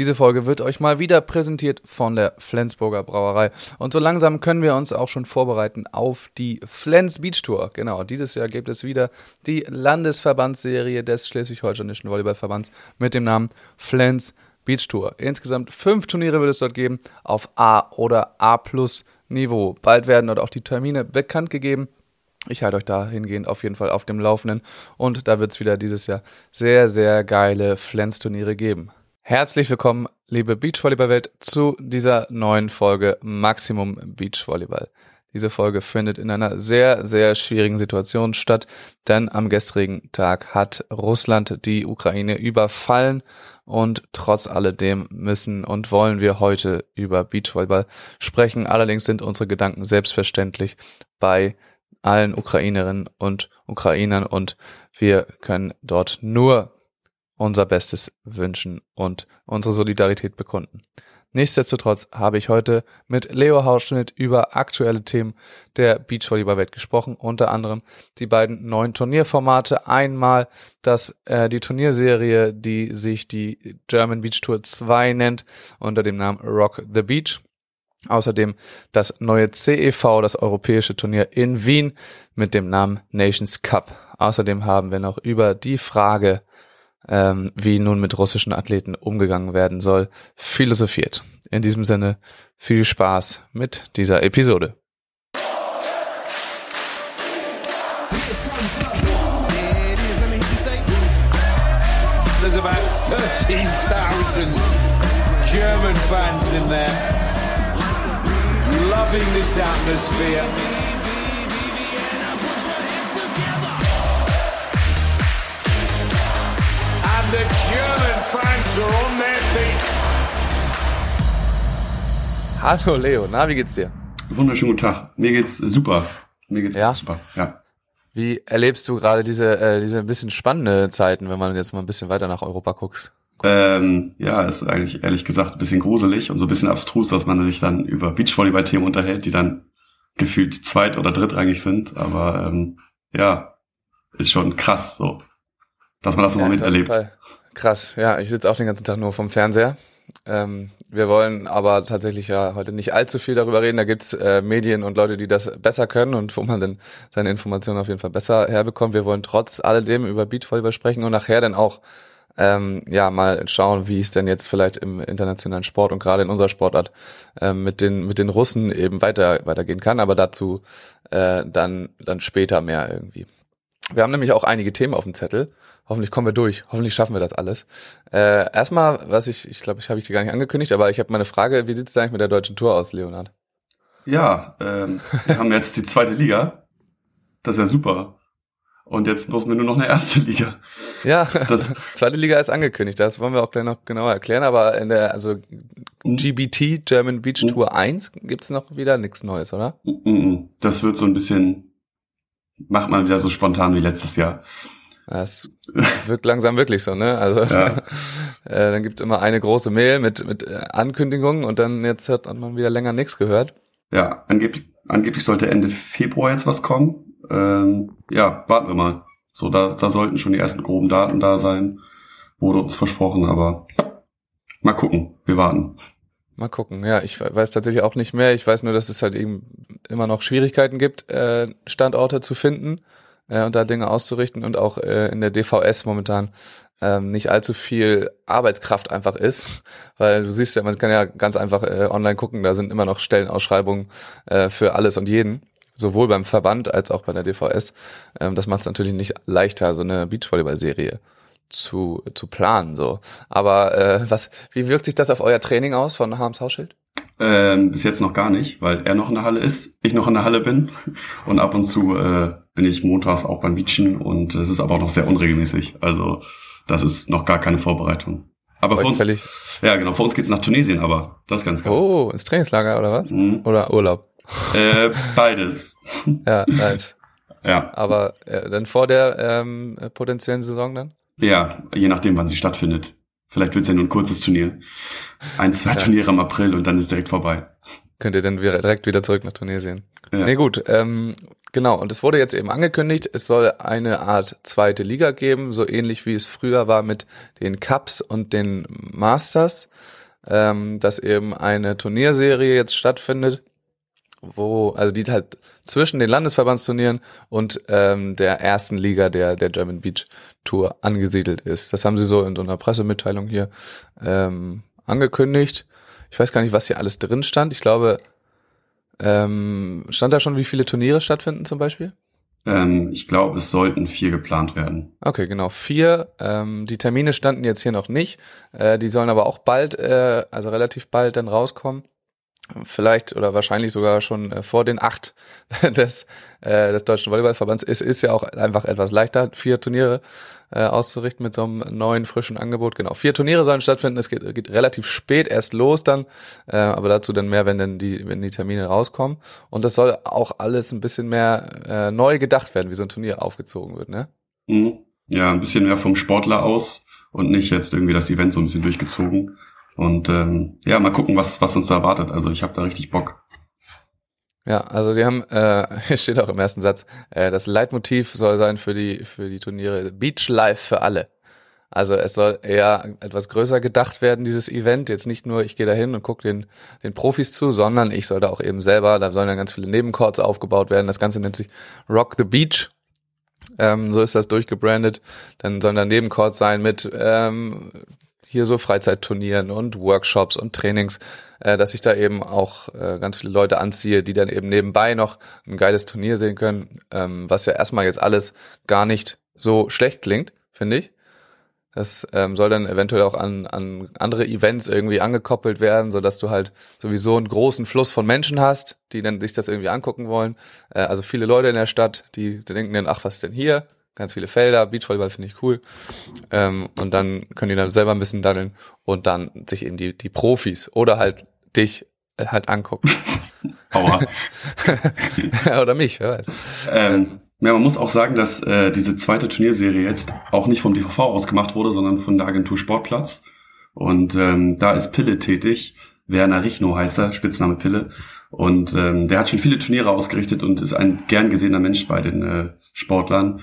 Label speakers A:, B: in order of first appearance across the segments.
A: Diese Folge wird euch mal wieder präsentiert von der Flensburger Brauerei. Und so langsam können wir uns auch schon vorbereiten auf die Flens Beach Tour. Genau, dieses Jahr gibt es wieder die Landesverbandsserie des Schleswig-Holsteinischen Volleyballverbands mit dem Namen Flens Beach Tour. Insgesamt fünf Turniere wird es dort geben auf A oder A Plus Niveau. Bald werden dort auch die Termine bekannt gegeben. Ich halte euch dahingehend auf jeden Fall auf dem Laufenden und da wird es wieder dieses Jahr sehr, sehr geile Flens-Turniere geben. Herzlich willkommen, liebe Beachvolleyball-Welt, zu dieser neuen Folge Maximum Beachvolleyball. Diese Folge findet in einer sehr, sehr schwierigen Situation statt, denn am gestrigen Tag hat Russland die Ukraine überfallen und trotz alledem müssen und wollen wir heute über Beachvolleyball sprechen. Allerdings sind unsere Gedanken selbstverständlich bei allen Ukrainerinnen und Ukrainern und wir können dort nur unser Bestes wünschen und unsere Solidarität bekunden. Nichtsdestotrotz habe ich heute mit Leo Hausschnitt über aktuelle Themen der Beachvolleyball-Welt gesprochen, unter anderem die beiden neuen Turnierformate. Einmal das, äh, die Turnierserie, die sich die German Beach Tour 2 nennt, unter dem Namen Rock the Beach. Außerdem das neue CEV, das europäische Turnier in Wien mit dem Namen Nations Cup. Außerdem haben wir noch über die Frage ähm, wie nun mit russischen Athleten umgegangen werden soll, philosophiert. In diesem Sinne viel Spaß mit dieser Episode.
B: There's about 13,000 German fans in there, loving this atmosphere. The German fans are on their feet.
A: Hallo Leo, na, wie geht's dir?
C: Wunderschönen guten Tag. Mir geht's super. Mir geht's
A: ja?
C: super. Ja.
A: Wie erlebst du gerade diese, äh, diese ein bisschen spannende Zeiten, wenn man jetzt mal ein bisschen weiter nach Europa guckst?
C: Ähm, ja, ist eigentlich ehrlich gesagt ein bisschen gruselig und so ein bisschen abstrus, dass man sich dann über Beachvolleyball-Themen unterhält, die dann gefühlt zweit- oder drittrangig sind. Aber ähm, ja, ist schon krass so, dass man das im ja, Moment erlebt. Fall.
A: Krass, ja, ich sitze auch den ganzen Tag nur vom Fernseher. Ähm, wir wollen aber tatsächlich ja heute nicht allzu viel darüber reden. Da gibt's äh, Medien und Leute, die das besser können und wo man dann seine Informationen auf jeden Fall besser herbekommt. Wir wollen trotz alledem über Beatvolleyball sprechen und nachher dann auch ähm, ja mal schauen, wie es denn jetzt vielleicht im internationalen Sport und gerade in unserer Sportart ähm, mit den mit den Russen eben weiter weitergehen kann. Aber dazu äh, dann dann später mehr irgendwie. Wir haben nämlich auch einige Themen auf dem Zettel Hoffentlich kommen wir durch. Hoffentlich schaffen wir das alles. Äh, erstmal, was ich, ich glaube, ich habe ich dir gar nicht angekündigt, aber ich habe mal eine Frage. Wie sieht es eigentlich mit der deutschen Tour aus, Leonard?
C: Ja, ähm, wir haben jetzt die zweite Liga. Das ist ja super. Und jetzt brauchen wir nur noch eine erste Liga.
A: Ja, das zweite Liga ist angekündigt. Das wollen wir auch gleich noch genauer erklären. Aber in der, also hm? GBT, German Beach hm? Tour 1, gibt's noch wieder nichts Neues, oder?
C: Hm, das wird so ein bisschen, macht man wieder so spontan wie letztes Jahr.
A: Das wirkt langsam wirklich so, ne? Also ja. äh, dann gibt's immer eine große Mail mit, mit äh, Ankündigungen und dann jetzt hat man wieder länger nichts gehört.
C: Ja, angeblich, angeblich sollte Ende Februar jetzt was kommen. Ähm, ja, warten wir mal. So, da, da sollten schon die ersten groben Daten da sein. Wurde uns versprochen, aber mal gucken. Wir warten.
A: Mal gucken. Ja, ich weiß tatsächlich auch nicht mehr. Ich weiß nur, dass es halt eben immer noch Schwierigkeiten gibt, äh, Standorte zu finden äh, und da Dinge auszurichten und auch äh, in der DVS momentan ähm, nicht allzu viel Arbeitskraft einfach ist, weil du siehst ja, man kann ja ganz einfach äh, online gucken, da sind immer noch Stellenausschreibungen äh, für alles und jeden, sowohl beim Verband als auch bei der DVS. Ähm, das macht es natürlich nicht leichter, so eine Beachvolleyball-Serie zu, zu planen. so. Aber äh, was, wie wirkt sich das auf euer Training aus von Harms Hausschild?
C: Ähm, bis jetzt noch gar nicht, weil er noch in der Halle ist, ich noch in der Halle bin und ab und zu äh, bin ich montags auch beim Beachen und es ist aber auch noch sehr unregelmäßig. Also das ist noch gar keine Vorbereitung. Aber für uns, ja genau, für uns geht's nach Tunesien, aber das ist ganz
A: geil. Oh, ins Trainingslager oder was? Mhm. Oder Urlaub?
C: Äh, beides.
A: ja, nice. Ja. Aber äh, dann vor der ähm, potenziellen Saison dann?
C: Ja, je nachdem, wann sie stattfindet. Vielleicht wird's ja nur ein kurzes Turnier. Ein, zwei ja. Turniere im April und dann ist direkt vorbei.
A: könnt ihr dann direkt wieder zurück nach Tunesien.
C: Ja.
A: Nee, gut, ähm, genau. Und es wurde jetzt eben angekündigt, es soll eine Art zweite Liga geben, so ähnlich wie es früher war mit den Cups und den Masters, ähm, dass eben eine Turnierserie jetzt stattfindet, wo, also die halt zwischen den Landesverbandsturnieren und ähm, der ersten Liga der, der German Beach Tour angesiedelt ist. Das haben sie so in so einer Pressemitteilung hier ähm, angekündigt. Ich weiß gar nicht, was hier alles drin stand. Ich glaube, ähm, stand da schon, wie viele Turniere stattfinden zum Beispiel?
C: Ähm, ich glaube, es sollten vier geplant werden.
A: Okay, genau, vier. Ähm, die Termine standen jetzt hier noch nicht. Äh, die sollen aber auch bald, äh, also relativ bald dann rauskommen. Vielleicht oder wahrscheinlich sogar schon äh, vor den acht des, äh, des Deutschen Volleyballverbands. Es ist ja auch einfach etwas leichter, vier Turniere äh, auszurichten mit so einem neuen, frischen Angebot. Genau, vier Turniere sollen stattfinden. Es geht, geht relativ spät erst los dann, äh, aber dazu dann mehr, wenn denn die, wenn die Termine rauskommen. Und das soll auch alles ein bisschen mehr äh, neu gedacht werden, wie so ein Turnier aufgezogen wird, ne?
C: Mhm. Ja, ein bisschen mehr vom Sportler aus und nicht jetzt irgendwie das Event so ein bisschen durchgezogen. Und ähm, ja, mal gucken, was, was uns da erwartet. Also ich habe da richtig Bock.
A: Ja, also die haben, äh, steht auch im ersten Satz, äh, das Leitmotiv soll sein für die, für die Turniere Beach Life für alle. Also es soll eher etwas größer gedacht werden, dieses Event. Jetzt nicht nur, ich gehe da hin und gucke den, den Profis zu, sondern ich soll da auch eben selber, da sollen dann ganz viele Nebencourts aufgebaut werden. Das Ganze nennt sich Rock the Beach. Ähm, so ist das durchgebrandet. Dann sollen da Nebencourts sein mit ähm, hier so Freizeitturnieren und Workshops und Trainings, äh, dass ich da eben auch äh, ganz viele Leute anziehe, die dann eben nebenbei noch ein geiles Turnier sehen können, ähm, was ja erstmal jetzt alles gar nicht so schlecht klingt, finde ich. Das ähm, soll dann eventuell auch an, an andere Events irgendwie angekoppelt werden, so dass du halt sowieso einen großen Fluss von Menschen hast, die dann sich das irgendwie angucken wollen. Äh, also viele Leute in der Stadt, die, denken dann, ach, was ist denn hier? Ganz viele Felder, Beachvolleyball finde ich cool. Ähm, und dann können die dann selber ein bisschen daddeln und dann sich eben die, die Profis oder halt dich äh, halt angucken.
C: Aua.
A: oder mich, wer weiß.
C: ähm, ja, man muss auch sagen, dass äh, diese zweite Turnierserie jetzt auch nicht vom DVV ausgemacht wurde, sondern von der Agentur Sportplatz. Und ähm, da ist Pille tätig. Werner Richno heißt er, Spitzname Pille. Und ähm, der hat schon viele Turniere ausgerichtet und ist ein gern gesehener Mensch bei den äh, Sportlern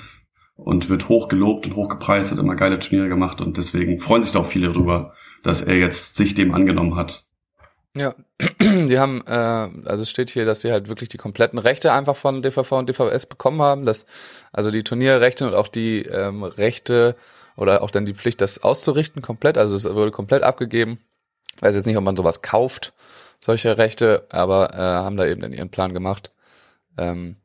C: und wird hoch gelobt und hoch gepreist, hat immer geile Turniere gemacht und deswegen freuen sich da auch viele darüber, dass er jetzt sich dem angenommen hat.
A: Ja, die haben, äh, also es steht hier, dass sie halt wirklich die kompletten Rechte einfach von DVV und DVS bekommen haben, dass also die Turnierrechte und auch die ähm, Rechte oder auch dann die Pflicht, das auszurichten komplett, also es wurde komplett abgegeben. Ich weiß jetzt nicht, ob man sowas kauft, solche Rechte, aber äh, haben da eben dann ihren Plan gemacht. Ähm,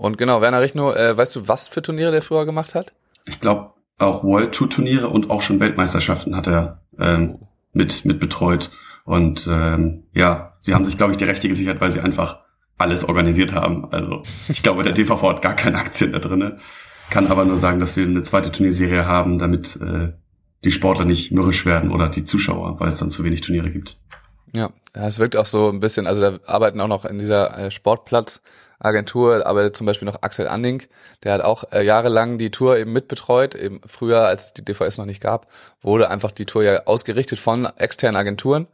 A: und genau, Werner Richno, äh, weißt du, was für Turniere der früher gemacht hat?
C: Ich glaube, auch World Tour Turniere und auch schon Weltmeisterschaften hat er ähm, mit, mit betreut. Und ähm, ja, sie haben sich, glaube ich, die Rechte gesichert, weil sie einfach alles organisiert haben. Also ich glaube, der DVV hat gar keine Aktien da drinne. Kann aber nur sagen, dass wir eine zweite Turnierserie haben, damit äh, die Sportler nicht mürrisch werden oder die Zuschauer, weil es dann zu wenig Turniere gibt.
A: Ja, es wirkt auch so ein bisschen, also da arbeiten auch noch in dieser äh, Sportplatzagentur, aber zum Beispiel noch Axel Anning, der hat auch äh, jahrelang die Tour eben mitbetreut, eben früher, als es die DVS noch nicht gab, wurde einfach die Tour ja ausgerichtet von externen Agenturen.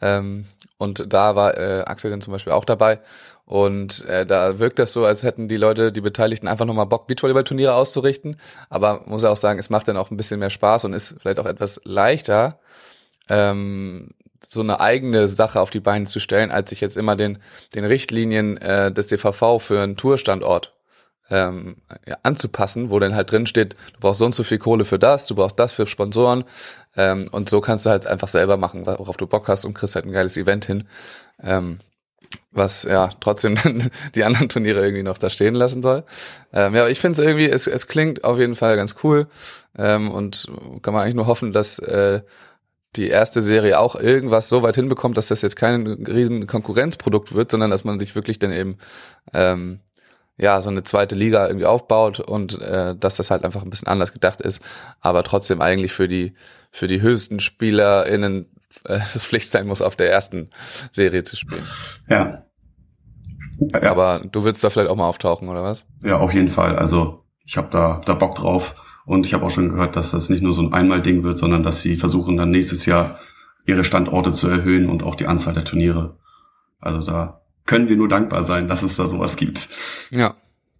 A: Ähm, und da war äh, Axel dann zum Beispiel auch dabei. Und äh, da wirkt das so, als hätten die Leute, die Beteiligten, einfach nochmal Bock, Beachvolleyball-Turniere auszurichten. Aber muss auch sagen, es macht dann auch ein bisschen mehr Spaß und ist vielleicht auch etwas leichter, ähm, so eine eigene Sache auf die Beine zu stellen, als sich jetzt immer den, den Richtlinien äh, des DVV für einen Tourstandort ähm, ja, anzupassen, wo dann halt drin steht, du brauchst so und so viel Kohle für das, du brauchst das für Sponsoren ähm, und so kannst du halt einfach selber machen, worauf du Bock hast und kriegst halt ein geiles Event hin, ähm, was ja trotzdem dann die anderen Turniere irgendwie noch da stehen lassen soll. Ähm, ja, ich finde es irgendwie, es, es klingt auf jeden Fall ganz cool ähm, und kann man eigentlich nur hoffen, dass äh, die erste Serie auch irgendwas so weit hinbekommt, dass das jetzt kein riesen Konkurrenzprodukt wird, sondern dass man sich wirklich dann eben ähm, ja so eine zweite Liga irgendwie aufbaut und äh, dass das halt einfach ein bisschen anders gedacht ist, aber trotzdem eigentlich für die für die höchsten SpielerInnen äh, das Pflicht sein muss, auf der ersten Serie zu spielen.
C: Ja. ja.
A: Aber du willst da vielleicht auch mal auftauchen, oder was?
C: Ja, auf jeden Fall. Also ich habe da, da Bock drauf. Und ich habe auch schon gehört, dass das nicht nur so ein Einmal-Ding wird, sondern dass sie versuchen dann nächstes Jahr ihre Standorte zu erhöhen und auch die Anzahl der Turniere. Also da können wir nur dankbar sein, dass es da sowas gibt.
A: Ja.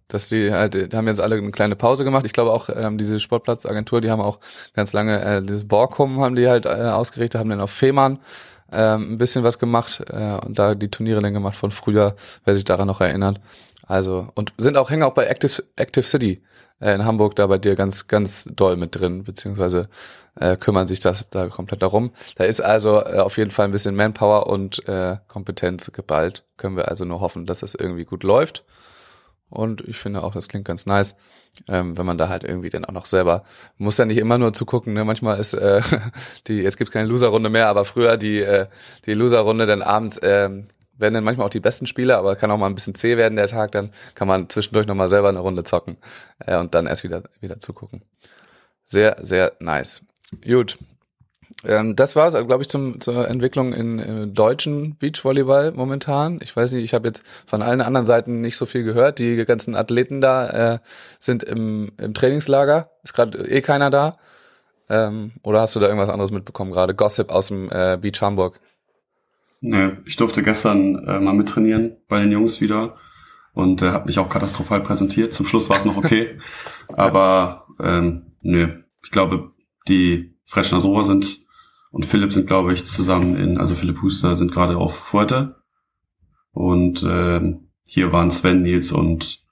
A: Dass die halt, die haben jetzt alle eine kleine Pause gemacht. Ich glaube auch, ähm, diese Sportplatzagentur, die haben auch ganz lange äh, dieses Borkum haben die halt äh, ausgerichtet, haben dann auf Fehmarn ähm, ein bisschen was gemacht äh, und da die Turniere dann gemacht von früher, wer sich daran noch erinnert. Also, und sind auch, hängen auch bei Active, Active City äh, in Hamburg da bei dir ganz, ganz doll mit drin, beziehungsweise äh, kümmern sich das da komplett darum. Da ist also äh, auf jeden Fall ein bisschen Manpower und äh, Kompetenz geballt. Können wir also nur hoffen, dass das irgendwie gut läuft. Und ich finde auch, das klingt ganz nice, ähm, wenn man da halt irgendwie dann auch noch selber, muss ja nicht immer nur zugucken, ne? manchmal ist äh, die, jetzt gibt's keine Loser-Runde mehr, aber früher die, äh, die Loser-Runde dann abends ähm, werden dann manchmal auch die besten Spiele, aber kann auch mal ein bisschen zäh werden der Tag, dann kann man zwischendurch nochmal selber eine Runde zocken äh, und dann erst wieder, wieder zugucken. Sehr, sehr nice. Gut, ähm, das war es, glaube ich, zum, zur Entwicklung in, in deutschen Beachvolleyball momentan. Ich weiß nicht, ich habe jetzt von allen anderen Seiten nicht so viel gehört. Die ganzen Athleten da äh, sind im, im Trainingslager. Ist gerade eh keiner da. Ähm, oder hast du da irgendwas anderes mitbekommen gerade? Gossip aus dem äh, Beach Hamburg.
C: Nee, ich durfte gestern äh, mal mittrainieren bei den Jungs wieder und äh, habe mich auch katastrophal präsentiert. Zum Schluss war es noch okay, aber ähm, nö, ich glaube, die Freshner Soa sind und Philipp sind, glaube ich, zusammen in, also Philipp Huster sind gerade auf Fuerte. Und ähm, hier waren Sven, Nils und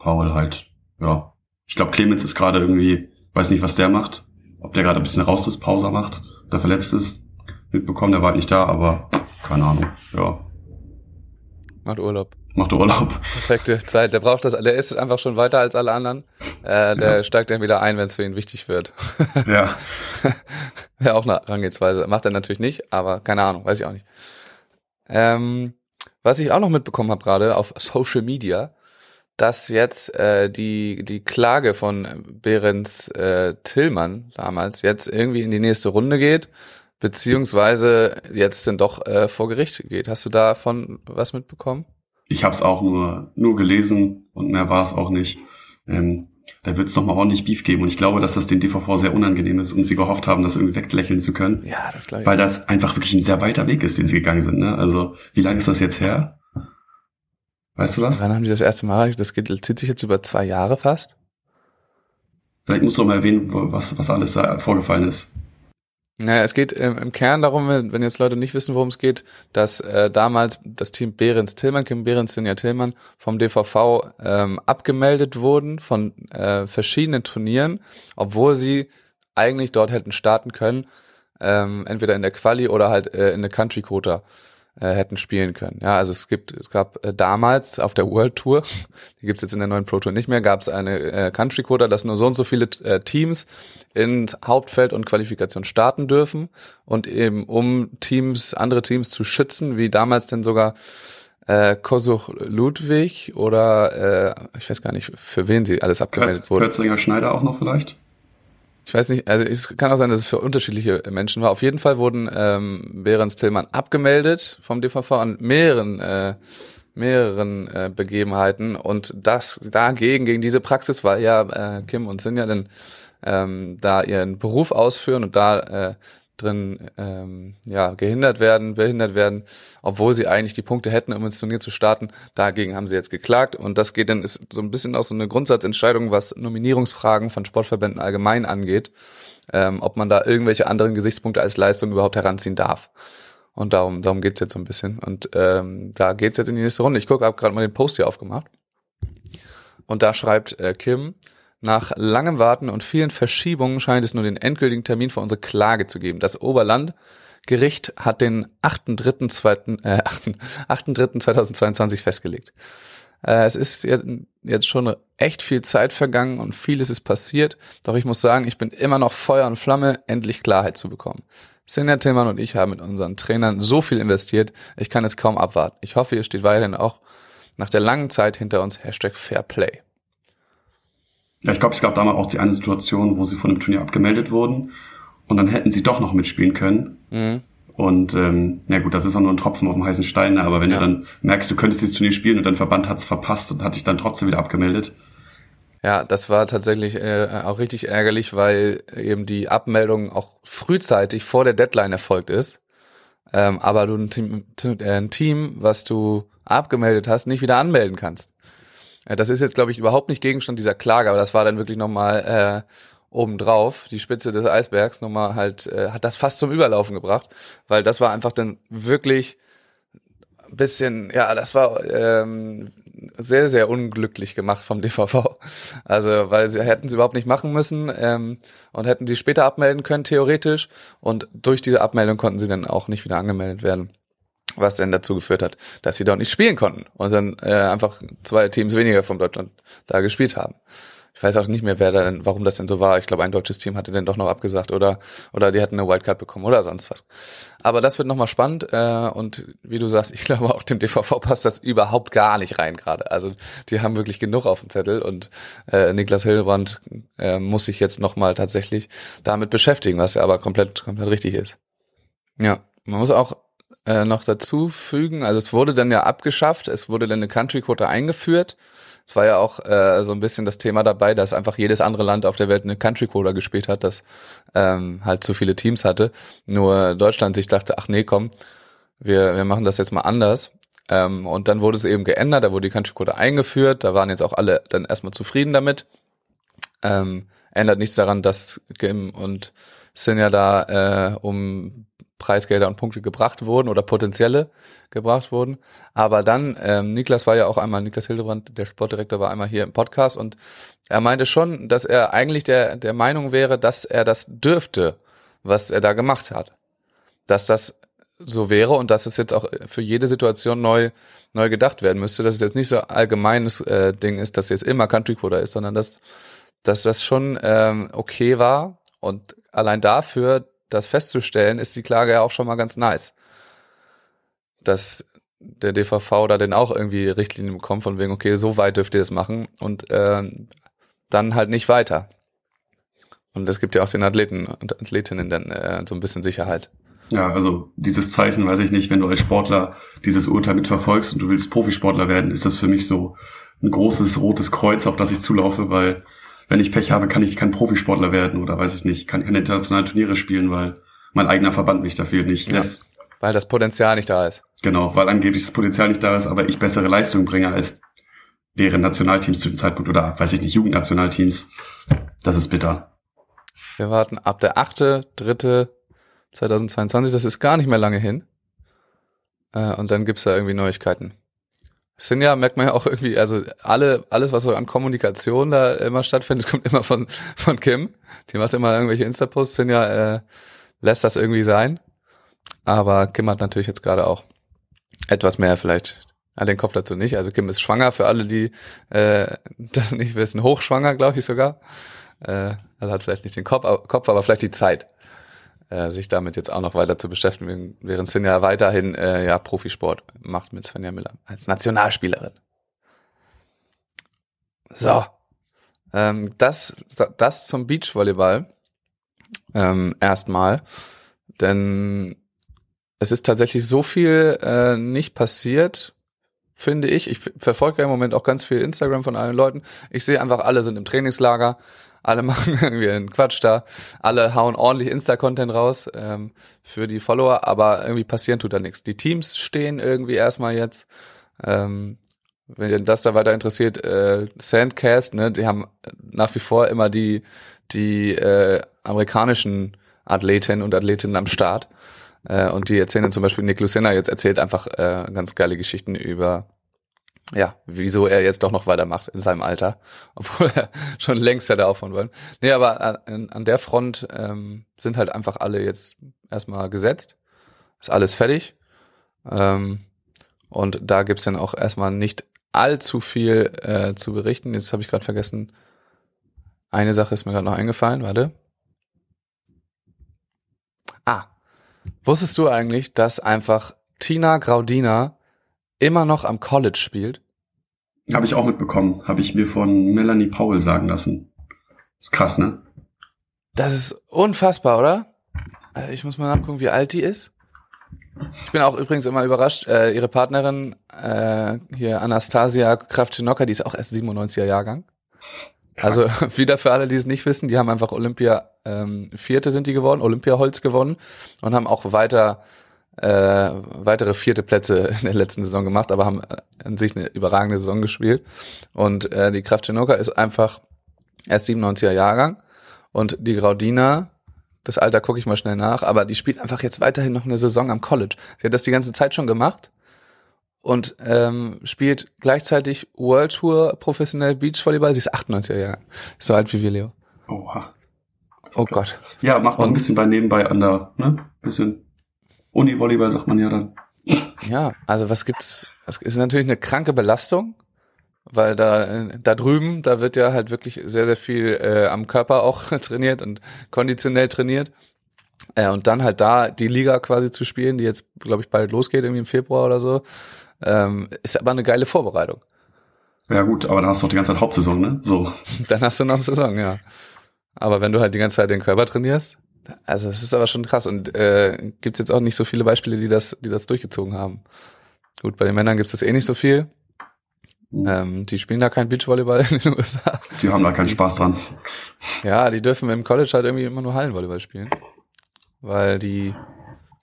C: Paul halt. Ja. Ich glaube, Clemens ist gerade irgendwie, weiß nicht, was der macht. Ob der gerade ein bisschen raus ist, Pause macht, der verletzt ist. Mitbekommen, der war halt nicht da, aber keine Ahnung. Ja.
A: Macht Urlaub.
C: Macht Urlaub.
A: Perfekte Zeit. Der braucht das, der ist einfach schon weiter als alle anderen. Äh, der ja. steigt dann wieder ein, wenn es für ihn wichtig wird.
C: Ja.
A: Wäre auch eine Herangehensweise. Macht er natürlich nicht, aber keine Ahnung, weiß ich auch nicht. Ähm, was ich auch noch mitbekommen habe gerade auf Social Media, dass jetzt äh, die die Klage von Behrens äh, Tillmann damals jetzt irgendwie in die nächste Runde geht, beziehungsweise jetzt denn doch äh, vor Gericht geht. Hast du davon was mitbekommen?
C: Ich habe es auch nur nur gelesen und mehr war es auch nicht. Ähm, da wird es nochmal ordentlich Beef geben. Und ich glaube, dass das den DVV sehr unangenehm ist und sie gehofft haben, das irgendwie weglächeln zu können.
A: Ja, das glaube ich.
C: Weil das einfach wirklich ein sehr weiter Weg ist, den sie gegangen sind. Ne? Also, wie lange ist das jetzt her? Weißt du das?
A: Wann haben die das erste Mal? Das geht, zieht sich jetzt über zwei Jahre fast.
C: Vielleicht musst du noch mal erwähnen, was, was alles da vorgefallen ist.
A: Naja, es geht ähm, im Kern darum, wenn jetzt Leute nicht wissen, worum es geht, dass äh, damals das Team Behrens Tillmann, Kim Behrens, Sinja Tillmann vom DVV ähm, abgemeldet wurden von äh, verschiedenen Turnieren, obwohl sie eigentlich dort hätten starten können, ähm, entweder in der Quali oder halt äh, in der Country Quota äh, hätten spielen können. Ja, also es gibt, es gab äh, damals auf der World Tour, die gibt's jetzt in der neuen Pro Tour nicht mehr, gab es eine äh, Country Quota, dass nur so und so viele äh, Teams in Hauptfeld und Qualifikation starten dürfen und eben um Teams, andere Teams zu schützen, wie damals denn sogar äh, Kosuch Ludwig oder äh, ich weiß gar nicht, für wen sie alles abgemeldet Kürz, wurden.
C: Kürzinger Schneider auch noch vielleicht?
A: Ich weiß nicht, also es kann auch sein, dass es für unterschiedliche Menschen war. Auf jeden Fall wurden ähm, Behrens Tillmann abgemeldet vom DVV an mehreren äh, mehreren äh, Begebenheiten und das dagegen gegen diese Praxis, weil ja äh, Kim und Sinja dann ähm, da ihren Beruf ausführen und da äh, drin ähm, ja gehindert werden, behindert werden, obwohl sie eigentlich die Punkte hätten, um ins Turnier zu starten. Dagegen haben sie jetzt geklagt und das geht dann ist so ein bisschen auch so eine Grundsatzentscheidung, was Nominierungsfragen von Sportverbänden allgemein angeht, ähm, ob man da irgendwelche anderen Gesichtspunkte als Leistung überhaupt heranziehen darf. Und darum, darum geht's jetzt so ein bisschen. Und ähm, da geht's jetzt in die nächste Runde. Ich gucke, habe gerade mal den Post hier aufgemacht. Und da schreibt äh, Kim, nach langem Warten und vielen Verschiebungen scheint es nur den endgültigen Termin für unsere Klage zu geben. Das Oberlandgericht hat den 8.3.2022 äh, 8.3.2022 festgelegt. Äh, es ist jetzt schon echt viel Zeit vergangen und vieles ist passiert. Doch ich muss sagen, ich bin immer noch Feuer und Flamme, endlich Klarheit zu bekommen. Sinja Tillmann und ich haben mit unseren Trainern so viel investiert, ich kann es kaum abwarten. Ich hoffe, ihr steht weiterhin auch nach der langen Zeit hinter uns. Hashtag Fairplay.
C: Ja, ich glaube, es gab damals auch die eine Situation, wo sie von dem Turnier abgemeldet wurden und dann hätten sie doch noch mitspielen können. Mhm. Und ähm, na gut, das ist auch nur ein Tropfen auf dem heißen Stein, ne? aber wenn ja. du dann merkst, du könntest dieses Turnier spielen und dein Verband hat es verpasst und hat dich dann trotzdem wieder abgemeldet.
A: Ja, das war tatsächlich äh, auch richtig ärgerlich, weil eben die Abmeldung auch frühzeitig vor der Deadline erfolgt ist. ähm, aber du ein Team, äh, ein Team, was du abgemeldet hast, nicht wieder anmelden kannst. Das ist jetzt, glaube ich, überhaupt nicht Gegenstand dieser Klage, aber das war dann wirklich nochmal äh, obendrauf, die Spitze des Eisbergs, nochmal halt, äh, hat das fast zum Überlaufen gebracht, weil das war einfach dann wirklich ein bisschen, ja, das war ähm, sehr, sehr unglücklich gemacht vom DVV. Also, weil sie hätten sie überhaupt nicht machen müssen ähm, und hätten sie später abmelden können, theoretisch. Und durch diese Abmeldung konnten sie dann auch nicht wieder angemeldet werden. Was dann dazu geführt hat, dass sie dort nicht spielen konnten und dann äh, einfach zwei Teams weniger von Deutschland da gespielt haben ich weiß auch nicht mehr, wer da denn, warum das denn so war. Ich glaube, ein deutsches Team hatte denn doch noch abgesagt oder oder die hatten eine Wildcard bekommen oder sonst was. Aber das wird nochmal spannend äh, und wie du sagst, ich glaube auch dem DVV passt das überhaupt gar nicht rein gerade. Also die haben wirklich genug auf dem Zettel und äh, Niklas Hildebrand äh, muss sich jetzt nochmal tatsächlich damit beschäftigen, was ja aber komplett komplett richtig ist. Ja, man muss auch äh, noch dazu fügen, also es wurde dann ja abgeschafft, es wurde dann eine Country Quota eingeführt es war ja auch äh, so ein bisschen das Thema dabei, dass einfach jedes andere Land auf der Welt eine Country Cola gespielt hat, das ähm, halt zu viele Teams hatte. Nur Deutschland sich dachte, ach nee, komm, wir, wir machen das jetzt mal anders. Ähm, und dann wurde es eben geändert, da wurde die Country Cola eingeführt, da waren jetzt auch alle dann erstmal zufrieden damit. Ähm, ändert nichts daran, dass Kim und Sin ja da äh, um Preisgelder und Punkte gebracht wurden oder potenzielle gebracht wurden. Aber dann, ähm, Niklas war ja auch einmal, Niklas Hildebrand, der Sportdirektor, war einmal hier im Podcast und er meinte schon, dass er eigentlich der, der Meinung wäre, dass er das dürfte, was er da gemacht hat. Dass das so wäre und dass es jetzt auch für jede Situation neu, neu gedacht werden müsste, dass es jetzt nicht so allgemeines äh, Ding ist, dass jetzt immer Country Quota ist, sondern dass, dass das schon ähm, okay war und allein dafür das festzustellen, ist die Klage ja auch schon mal ganz nice. Dass der DVV da denn auch irgendwie Richtlinien bekommt von wegen, okay, so weit dürft ihr es machen und äh, dann halt nicht weiter. Und es gibt ja auch den Athleten und Athletinnen dann äh, so ein bisschen Sicherheit.
C: Ja, also dieses Zeichen, weiß ich nicht, wenn du als Sportler dieses Urteil mitverfolgst und du willst Profisportler werden, ist das für mich so ein großes rotes Kreuz, auf das ich zulaufe, weil wenn ich Pech habe, kann ich kein Profisportler werden oder weiß ich nicht, kann keine internationalen Turniere spielen, weil mein eigener Verband mich dafür nicht lässt.
A: Ja, weil das Potenzial nicht da ist.
C: Genau, weil angeblich das Potenzial nicht da ist, aber ich bessere Leistung bringe als deren Nationalteams zu dem Zeitpunkt oder weiß ich nicht, Jugendnationalteams. Das ist bitter.
A: Wir warten ab der 8.3.2022, das ist gar nicht mehr lange hin. Äh, und dann gibt's da irgendwie Neuigkeiten. Sinja merkt man ja auch irgendwie, also alle, alles, was so an Kommunikation da immer stattfindet, kommt immer von, von Kim. Die macht immer irgendwelche Insta-Posts. Sinja äh, lässt das irgendwie sein. Aber Kim hat natürlich jetzt gerade auch etwas mehr vielleicht an den Kopf dazu nicht. Also Kim ist schwanger, für alle, die äh, das nicht wissen, hochschwanger, glaube ich sogar. Äh, also hat vielleicht nicht den Kopf, Kopf, aber vielleicht die Zeit äh, sich damit jetzt auch noch weiter zu beschäftigen, während Svenja weiterhin äh, ja Profisport macht mit Svenja Miller als Nationalspielerin. So, ähm, das das zum Beachvolleyball ähm, erstmal, denn es ist tatsächlich so viel äh, nicht passiert, finde ich. Ich verfolge ja im Moment auch ganz viel Instagram von allen Leuten. Ich sehe einfach, alle sind im Trainingslager alle machen irgendwie einen Quatsch da, alle hauen ordentlich Insta-Content raus ähm, für die Follower, aber irgendwie passieren tut da nichts. Die Teams stehen irgendwie erstmal jetzt. Ähm, wenn das da weiter interessiert, äh, Sandcast, ne, die haben nach wie vor immer die die äh, amerikanischen Athletinnen und Athletinnen am Start. Äh, und die erzählen zum Beispiel Nick Lucena jetzt erzählt einfach äh, ganz geile Geschichten über ja, wieso er jetzt doch noch weitermacht in seinem Alter, obwohl er schon längst hätte aufhören wollen. Nee, aber an, an der Front ähm, sind halt einfach alle jetzt erstmal gesetzt. Ist alles fertig. Ähm, und da gibt's dann auch erstmal nicht allzu viel äh, zu berichten. Jetzt habe ich gerade vergessen, eine Sache ist mir gerade noch eingefallen, warte. Ah, wusstest du eigentlich, dass einfach Tina Graudina immer noch am College spielt?
C: Habe ich auch mitbekommen. Habe ich mir von Melanie Powell sagen lassen. Ist krass, ne?
A: Das ist unfassbar, oder? Äh, ich muss mal nachgucken, wie alt die ist. Ich bin auch übrigens immer überrascht. Äh, ihre Partnerin, äh, hier Anastasia Kravchenoka, die ist auch erst 97er Jahrgang. Also wieder für alle, die es nicht wissen, die haben einfach Olympia ähm, Vierte sind die geworden, Olympia Holz gewonnen und haben auch weiter äh, weitere vierte Plätze in der letzten Saison gemacht, aber haben an sich eine überragende Saison gespielt. Und äh, die Kraft Genoka ist einfach erst 97er Jahrgang und die Graudina, das Alter gucke ich mal schnell nach, aber die spielt einfach jetzt weiterhin noch eine Saison am College. Sie hat das die ganze Zeit schon gemacht und ähm, spielt gleichzeitig World Tour professionell Beachvolleyball. Sie ist 98er Jahrgang. So alt wie wir, Leo.
C: Oha.
A: Oh Gott.
C: Ja, macht man ein bisschen bei nebenbei an der, ne? Bisschen Uni-Volleyball sagt man ja dann.
A: Ja, also was gibt's? Das ist natürlich eine kranke Belastung, weil da da drüben, da wird ja halt wirklich sehr sehr viel äh, am Körper auch trainiert und konditionell trainiert. Äh, und dann halt da die Liga quasi zu spielen, die jetzt glaube ich bald losgeht irgendwie im Februar oder so, ähm, ist aber eine geile Vorbereitung.
C: Ja gut, aber dann hast du doch die ganze Zeit Hauptsaison, ne? So.
A: Dann hast du noch Saison, ja. Aber wenn du halt die ganze Zeit den Körper trainierst, also es ist aber schon krass und äh, gibt's jetzt auch nicht so viele Beispiele, die das, die das durchgezogen haben. Gut, bei den Männern gibt's das eh nicht so viel. Ähm, die spielen da kein Beachvolleyball in den USA.
C: Die haben da keinen Spaß dran.
A: Ja, die dürfen im College halt irgendwie immer nur Hallenvolleyball spielen. Weil die,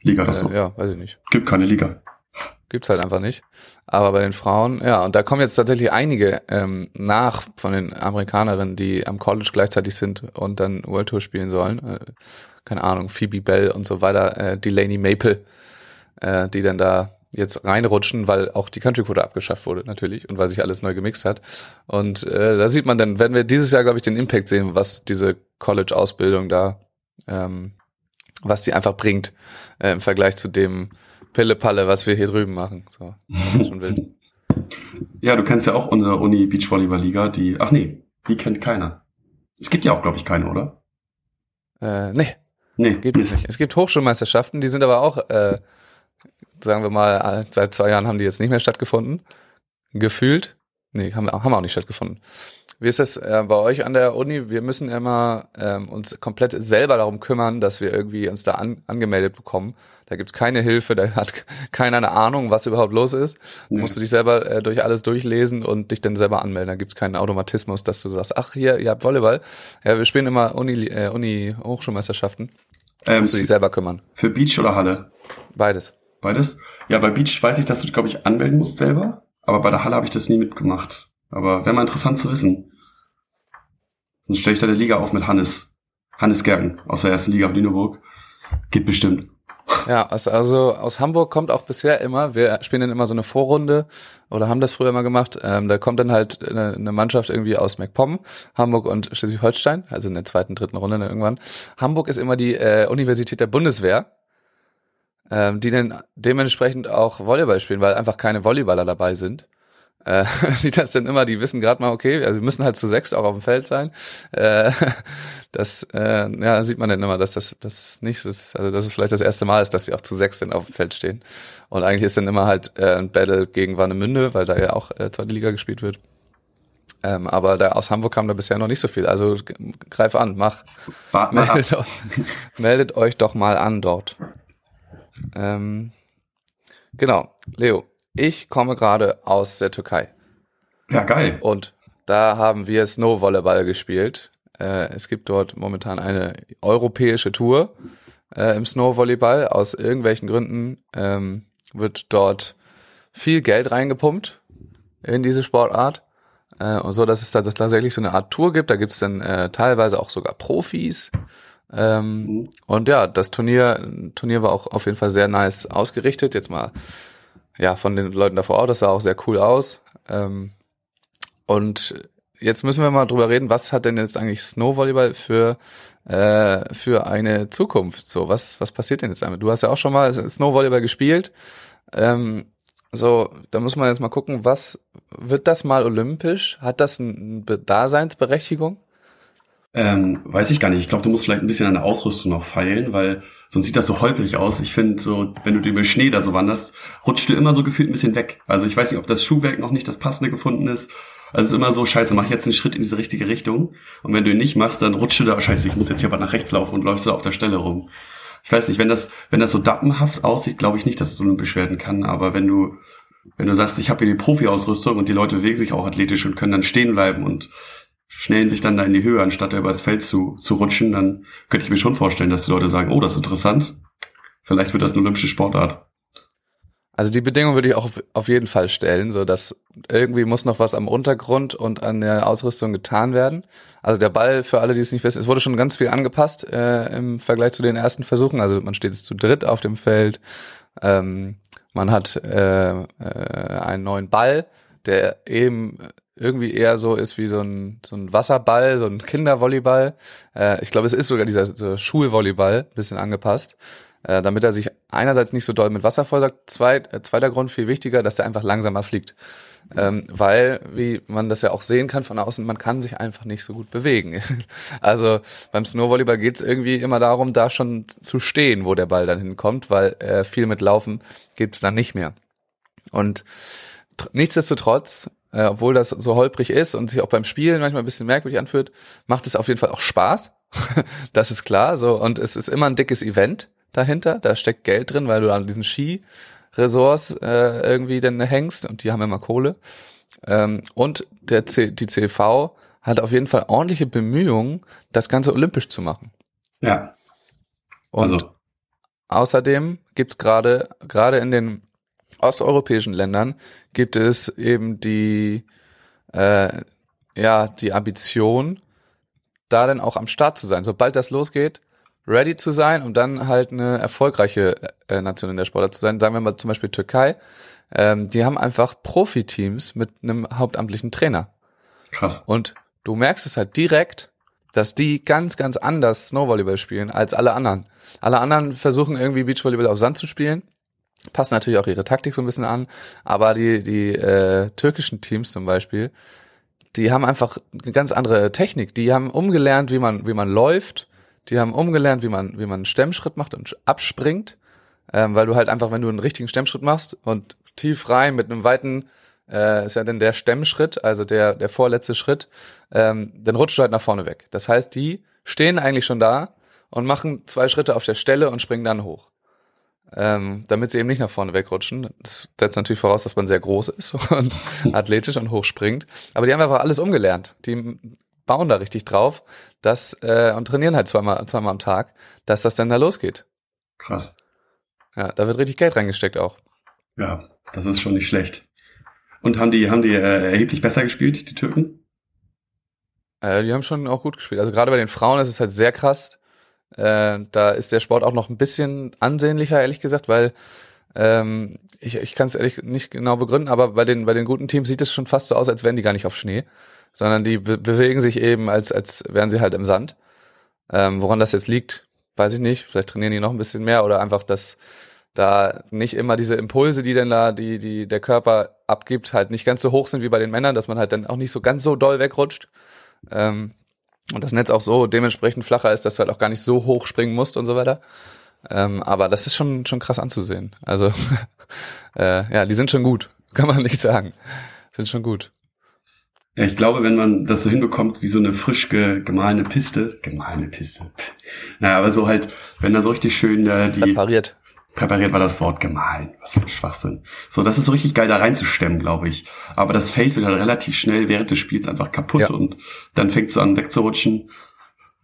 C: Liga, das
A: äh,
C: so.
A: ja, weiß ich nicht.
C: Gibt keine Liga.
A: Gibt's halt einfach nicht. Aber bei den Frauen, ja, und da kommen jetzt tatsächlich einige ähm, nach von den Amerikanerinnen, die am College gleichzeitig sind und dann World Tour spielen sollen. Äh, keine Ahnung, Phoebe Bell und so weiter, äh, Delaney Maple, äh, die dann da jetzt reinrutschen, weil auch die Country Quote abgeschafft wurde natürlich und weil sich alles neu gemixt hat. Und äh, da sieht man dann, werden wir dieses Jahr, glaube ich, den Impact sehen, was diese College-Ausbildung da, ähm, was die einfach bringt äh, im Vergleich zu dem Pille-Palle, was wir hier drüben machen. So, schon wild.
C: Ja, du kennst ja auch unsere Uni Beachvolleyball Liga, die, ach nee, die kennt keiner. Es gibt ja auch, glaube ich, keine, oder?
A: Äh, nee,
C: Nee,
A: gibt es nicht. Es gibt Hochschulmeisterschaften, die sind aber auch, äh, sagen wir mal, seit zwei Jahren haben die jetzt nicht mehr stattgefunden. Gefühlt. Nee, haben, haben auch nicht stattgefunden. Wie ist das äh, bei euch an der Uni? Wir müssen immer ähm, uns komplett selber darum kümmern, dass wir irgendwie uns da an, angemeldet bekommen. Da gibt's keine Hilfe, da hat keiner eine Ahnung, was überhaupt los ist.
C: Nee.
A: Musst du dich selber äh, durch alles durchlesen und dich dann selber anmelden. Da gibt's keinen Automatismus, dass du sagst, ach hier, ihr habt Volleyball. Ja, wir spielen immer Uni, äh, Uni Hochschulmeisterschaften.
C: Ähm,
A: Musst du dich selber kümmern.
C: für Beach oder Halle?
A: Beides.
C: Beides? Ja, bei Beach weiß ich, dass du, glaube ich, anmelden musst selber. Aber bei der Halle habe ich das nie mitgemacht. Aber wäre mal interessant zu wissen. Sonst stelle ich da eine Liga auf mit Hannes. Hannes Gerken aus der ersten Liga auf Lüneburg. Geht bestimmt.
A: Ja, also, also aus Hamburg kommt auch bisher immer, wir spielen dann immer so eine Vorrunde oder haben das früher mal gemacht, ähm, da kommt dann halt eine, eine Mannschaft irgendwie aus MacPom, Hamburg und Schleswig-Holstein, also in der zweiten, dritten Runde dann irgendwann. Hamburg ist immer die äh, Universität der Bundeswehr, ähm, die dann dementsprechend auch Volleyball spielen, weil einfach keine Volleyballer dabei sind. Äh, sieht das denn immer, die wissen gerade mal, okay, also wir müssen halt zu sechs auch auf dem Feld sein. Äh, das äh, ja, sieht man dann immer, dass das, das ist nicht, das ist, also das ist vielleicht das erste Mal ist, dass sie auch zu sechs dann auf dem Feld stehen. Und eigentlich ist dann immer halt äh, ein Battle gegen Warnemünde, weil da ja auch äh, zweite Liga gespielt wird. Ähm, aber da aus Hamburg kam da bisher noch nicht so viel. Also greif an, mach.
C: Wart mal.
A: Meldet, eu- meldet euch doch mal an dort. Ähm, genau, Leo, ich komme gerade aus der Türkei
C: Ja, geil.
A: und da haben wir Snowvolleyball gespielt. Äh, es gibt dort momentan eine europäische Tour äh, im Snowvolleyball. Aus irgendwelchen Gründen ähm, wird dort viel Geld reingepumpt in diese Sportart. Äh, und so, dass es da dass tatsächlich so eine Art Tour gibt. Da gibt es dann äh, teilweise auch sogar Profis. Ähm,
C: Mhm.
A: und ja, das Turnier, Turnier war auch auf jeden Fall sehr nice ausgerichtet. Jetzt mal, ja, von den Leuten da vor Ort, das sah auch sehr cool aus. Ähm, und jetzt müssen wir mal drüber reden, was hat denn jetzt eigentlich Snowvolleyball für, äh, für eine Zukunft? So, was, was passiert denn jetzt damit? Du hast ja auch schon mal Snowvolleyball gespielt. Ähm, so, da muss man jetzt mal gucken, was wird das mal olympisch? Hat das eine Be- Daseinsberechtigung?
C: Ähm, weiß ich gar nicht. Ich glaube, du musst vielleicht ein bisschen an der Ausrüstung noch feilen, weil sonst sieht das so holprig aus. Ich finde, so, wenn du über Schnee da so wanderst, rutscht du immer so gefühlt ein bisschen weg. Also ich weiß nicht, ob das Schuhwerk noch nicht das passende gefunden ist. Also es ist immer so, scheiße, mach jetzt einen Schritt in diese richtige Richtung. Und wenn du ihn nicht machst, dann rutscht du da, scheiße, ich muss jetzt hier aber nach rechts laufen und läufst du auf der Stelle rum. Ich weiß nicht, wenn das, wenn das so dappenhaft aussieht, glaube ich nicht, dass es olympisch werden kann. Aber wenn du, wenn du sagst, ich habe hier die Profi-Ausrüstung und die Leute bewegen sich auch athletisch und können dann stehen bleiben und schnellen sich dann da in die Höhe, anstatt da übers Feld zu, zu rutschen, dann könnte ich mir schon vorstellen, dass die Leute sagen, oh, das ist interessant. Vielleicht wird das eine olympische Sportart.
A: Also die Bedingung würde ich auch auf, jeden Fall stellen, so dass irgendwie muss noch was am Untergrund und an der Ausrüstung getan werden. Also der Ball, für alle, die es nicht wissen, es wurde schon ganz viel angepasst äh, im Vergleich zu den ersten Versuchen. Also man steht jetzt zu dritt auf dem Feld. Ähm, man hat äh, äh, einen neuen Ball, der eben irgendwie eher so ist wie so ein, so ein Wasserball, so ein Kindervolleyball. Äh, ich glaube, es ist sogar dieser so Schulvolleyball, bisschen angepasst äh, damit er sich einerseits nicht so doll mit Wasser vollsaugt. Zweit, äh, zweiter Grund, viel wichtiger, dass er einfach langsamer fliegt. Ähm, weil, wie man das ja auch sehen kann von außen, man kann sich einfach nicht so gut bewegen. also beim Snowvolleyball geht es irgendwie immer darum, da schon zu stehen, wo der Ball dann hinkommt, weil äh, viel mit Laufen gibt's dann nicht mehr. Und nichtsdestotrotz, äh, obwohl das so holprig ist und sich auch beim Spielen manchmal ein bisschen merkwürdig anfühlt, macht es auf jeden Fall auch Spaß. das ist klar. So und es ist immer ein dickes Event dahinter. Da steckt Geld drin, weil du an diesen Ski-Ressorts äh, irgendwie dann hängst und die haben immer Kohle. Ähm, und der C die CV hat auf jeden Fall ordentliche Bemühungen, das Ganze olympisch zu machen.
C: Ja.
A: Und also. außerdem gibt's gerade gerade in den osteuropäischen Ländern gibt es eben die äh, ja die Ambition, da dann auch am Start zu sein. Sobald das losgeht, ready zu sein, um dann halt eine erfolgreiche äh, Nation in der Sportart zu sein. Sagen wir mal zum Beispiel Türkei. Ähm, die haben einfach Profiteams mit einem hauptamtlichen Trainer.
C: Krass.
A: Und du merkst es halt direkt, dass die ganz, ganz anders Snowvolleyball spielen als alle anderen. Alle anderen versuchen irgendwie Beachvolleyball auf Sand zu spielen, passen natürlich auch ihre Taktik so ein bisschen an, aber die, die äh, türkischen Teams zum Beispiel, die haben einfach eine ganz andere Technik. Die haben umgelernt, wie man, wie man läuft, die haben umgelernt, wie man, wie man einen Stemmschritt macht und abspringt, ähm, weil du halt einfach, wenn du einen richtigen Stemmschritt machst und tief rein mit einem weiten, äh, ist ja dann der Stemmschritt, also der, der vorletzte Schritt, ähm, dann rutscht du halt nach vorne weg. Das heißt, die stehen eigentlich schon da und machen zwei Schritte auf der Stelle und springen dann hoch. Ähm, damit sie eben nicht nach vorne wegrutschen. Das setzt natürlich voraus, dass man sehr groß ist und athletisch und hoch springt. Aber die haben einfach alles umgelernt. Die bauen da richtig drauf, dass äh, und trainieren halt zweimal, zweimal am Tag, dass das dann da losgeht.
C: Krass.
A: Ja, da wird richtig Geld reingesteckt auch.
C: Ja, das ist schon nicht schlecht. Und haben die, haben die äh, erheblich besser gespielt, die Türken?
A: Äh, die haben schon auch gut gespielt. Also gerade bei den Frauen ist es halt sehr krass. Äh, da ist der Sport auch noch ein bisschen ansehnlicher, ehrlich gesagt, weil ähm, ich, ich kann es ehrlich nicht genau begründen, aber bei den, bei den guten Teams sieht es schon fast so aus, als wären die gar nicht auf Schnee sondern die be bewegen sich eben, als, als wären sie halt im Sand. Ähm, woran das jetzt liegt, weiß ich nicht. Vielleicht trainieren die noch ein bisschen mehr oder einfach, dass da nicht immer diese Impulse, die denn da die, die der Körper abgibt, halt nicht ganz so hoch sind wie bei den Männern, dass man halt dann auch nicht so ganz so doll wegrutscht. Ähm, und das Netz auch so dementsprechend flacher ist, dass du halt auch gar nicht so hoch springen musst und so weiter. Ähm, aber das ist schon, schon krass anzusehen. Also, äh, ja, die sind schon gut, kann man nicht sagen. Sind schon gut.
C: Ja, ich glaube, wenn man das so hinbekommt, wie so eine frisch ge gemahlene Piste, gemahlene Piste. Naja, aber so halt, wenn da so richtig schön äh, die.
A: Präpariert.
C: Präpariert war das Wort gemahlen. Was für ein Schwachsinn. So, das ist so richtig geil da reinzustemmen, glaube ich. Aber das Feld wird halt relativ schnell während des Spiels einfach kaputt ja. und dann fängt es an wegzurutschen.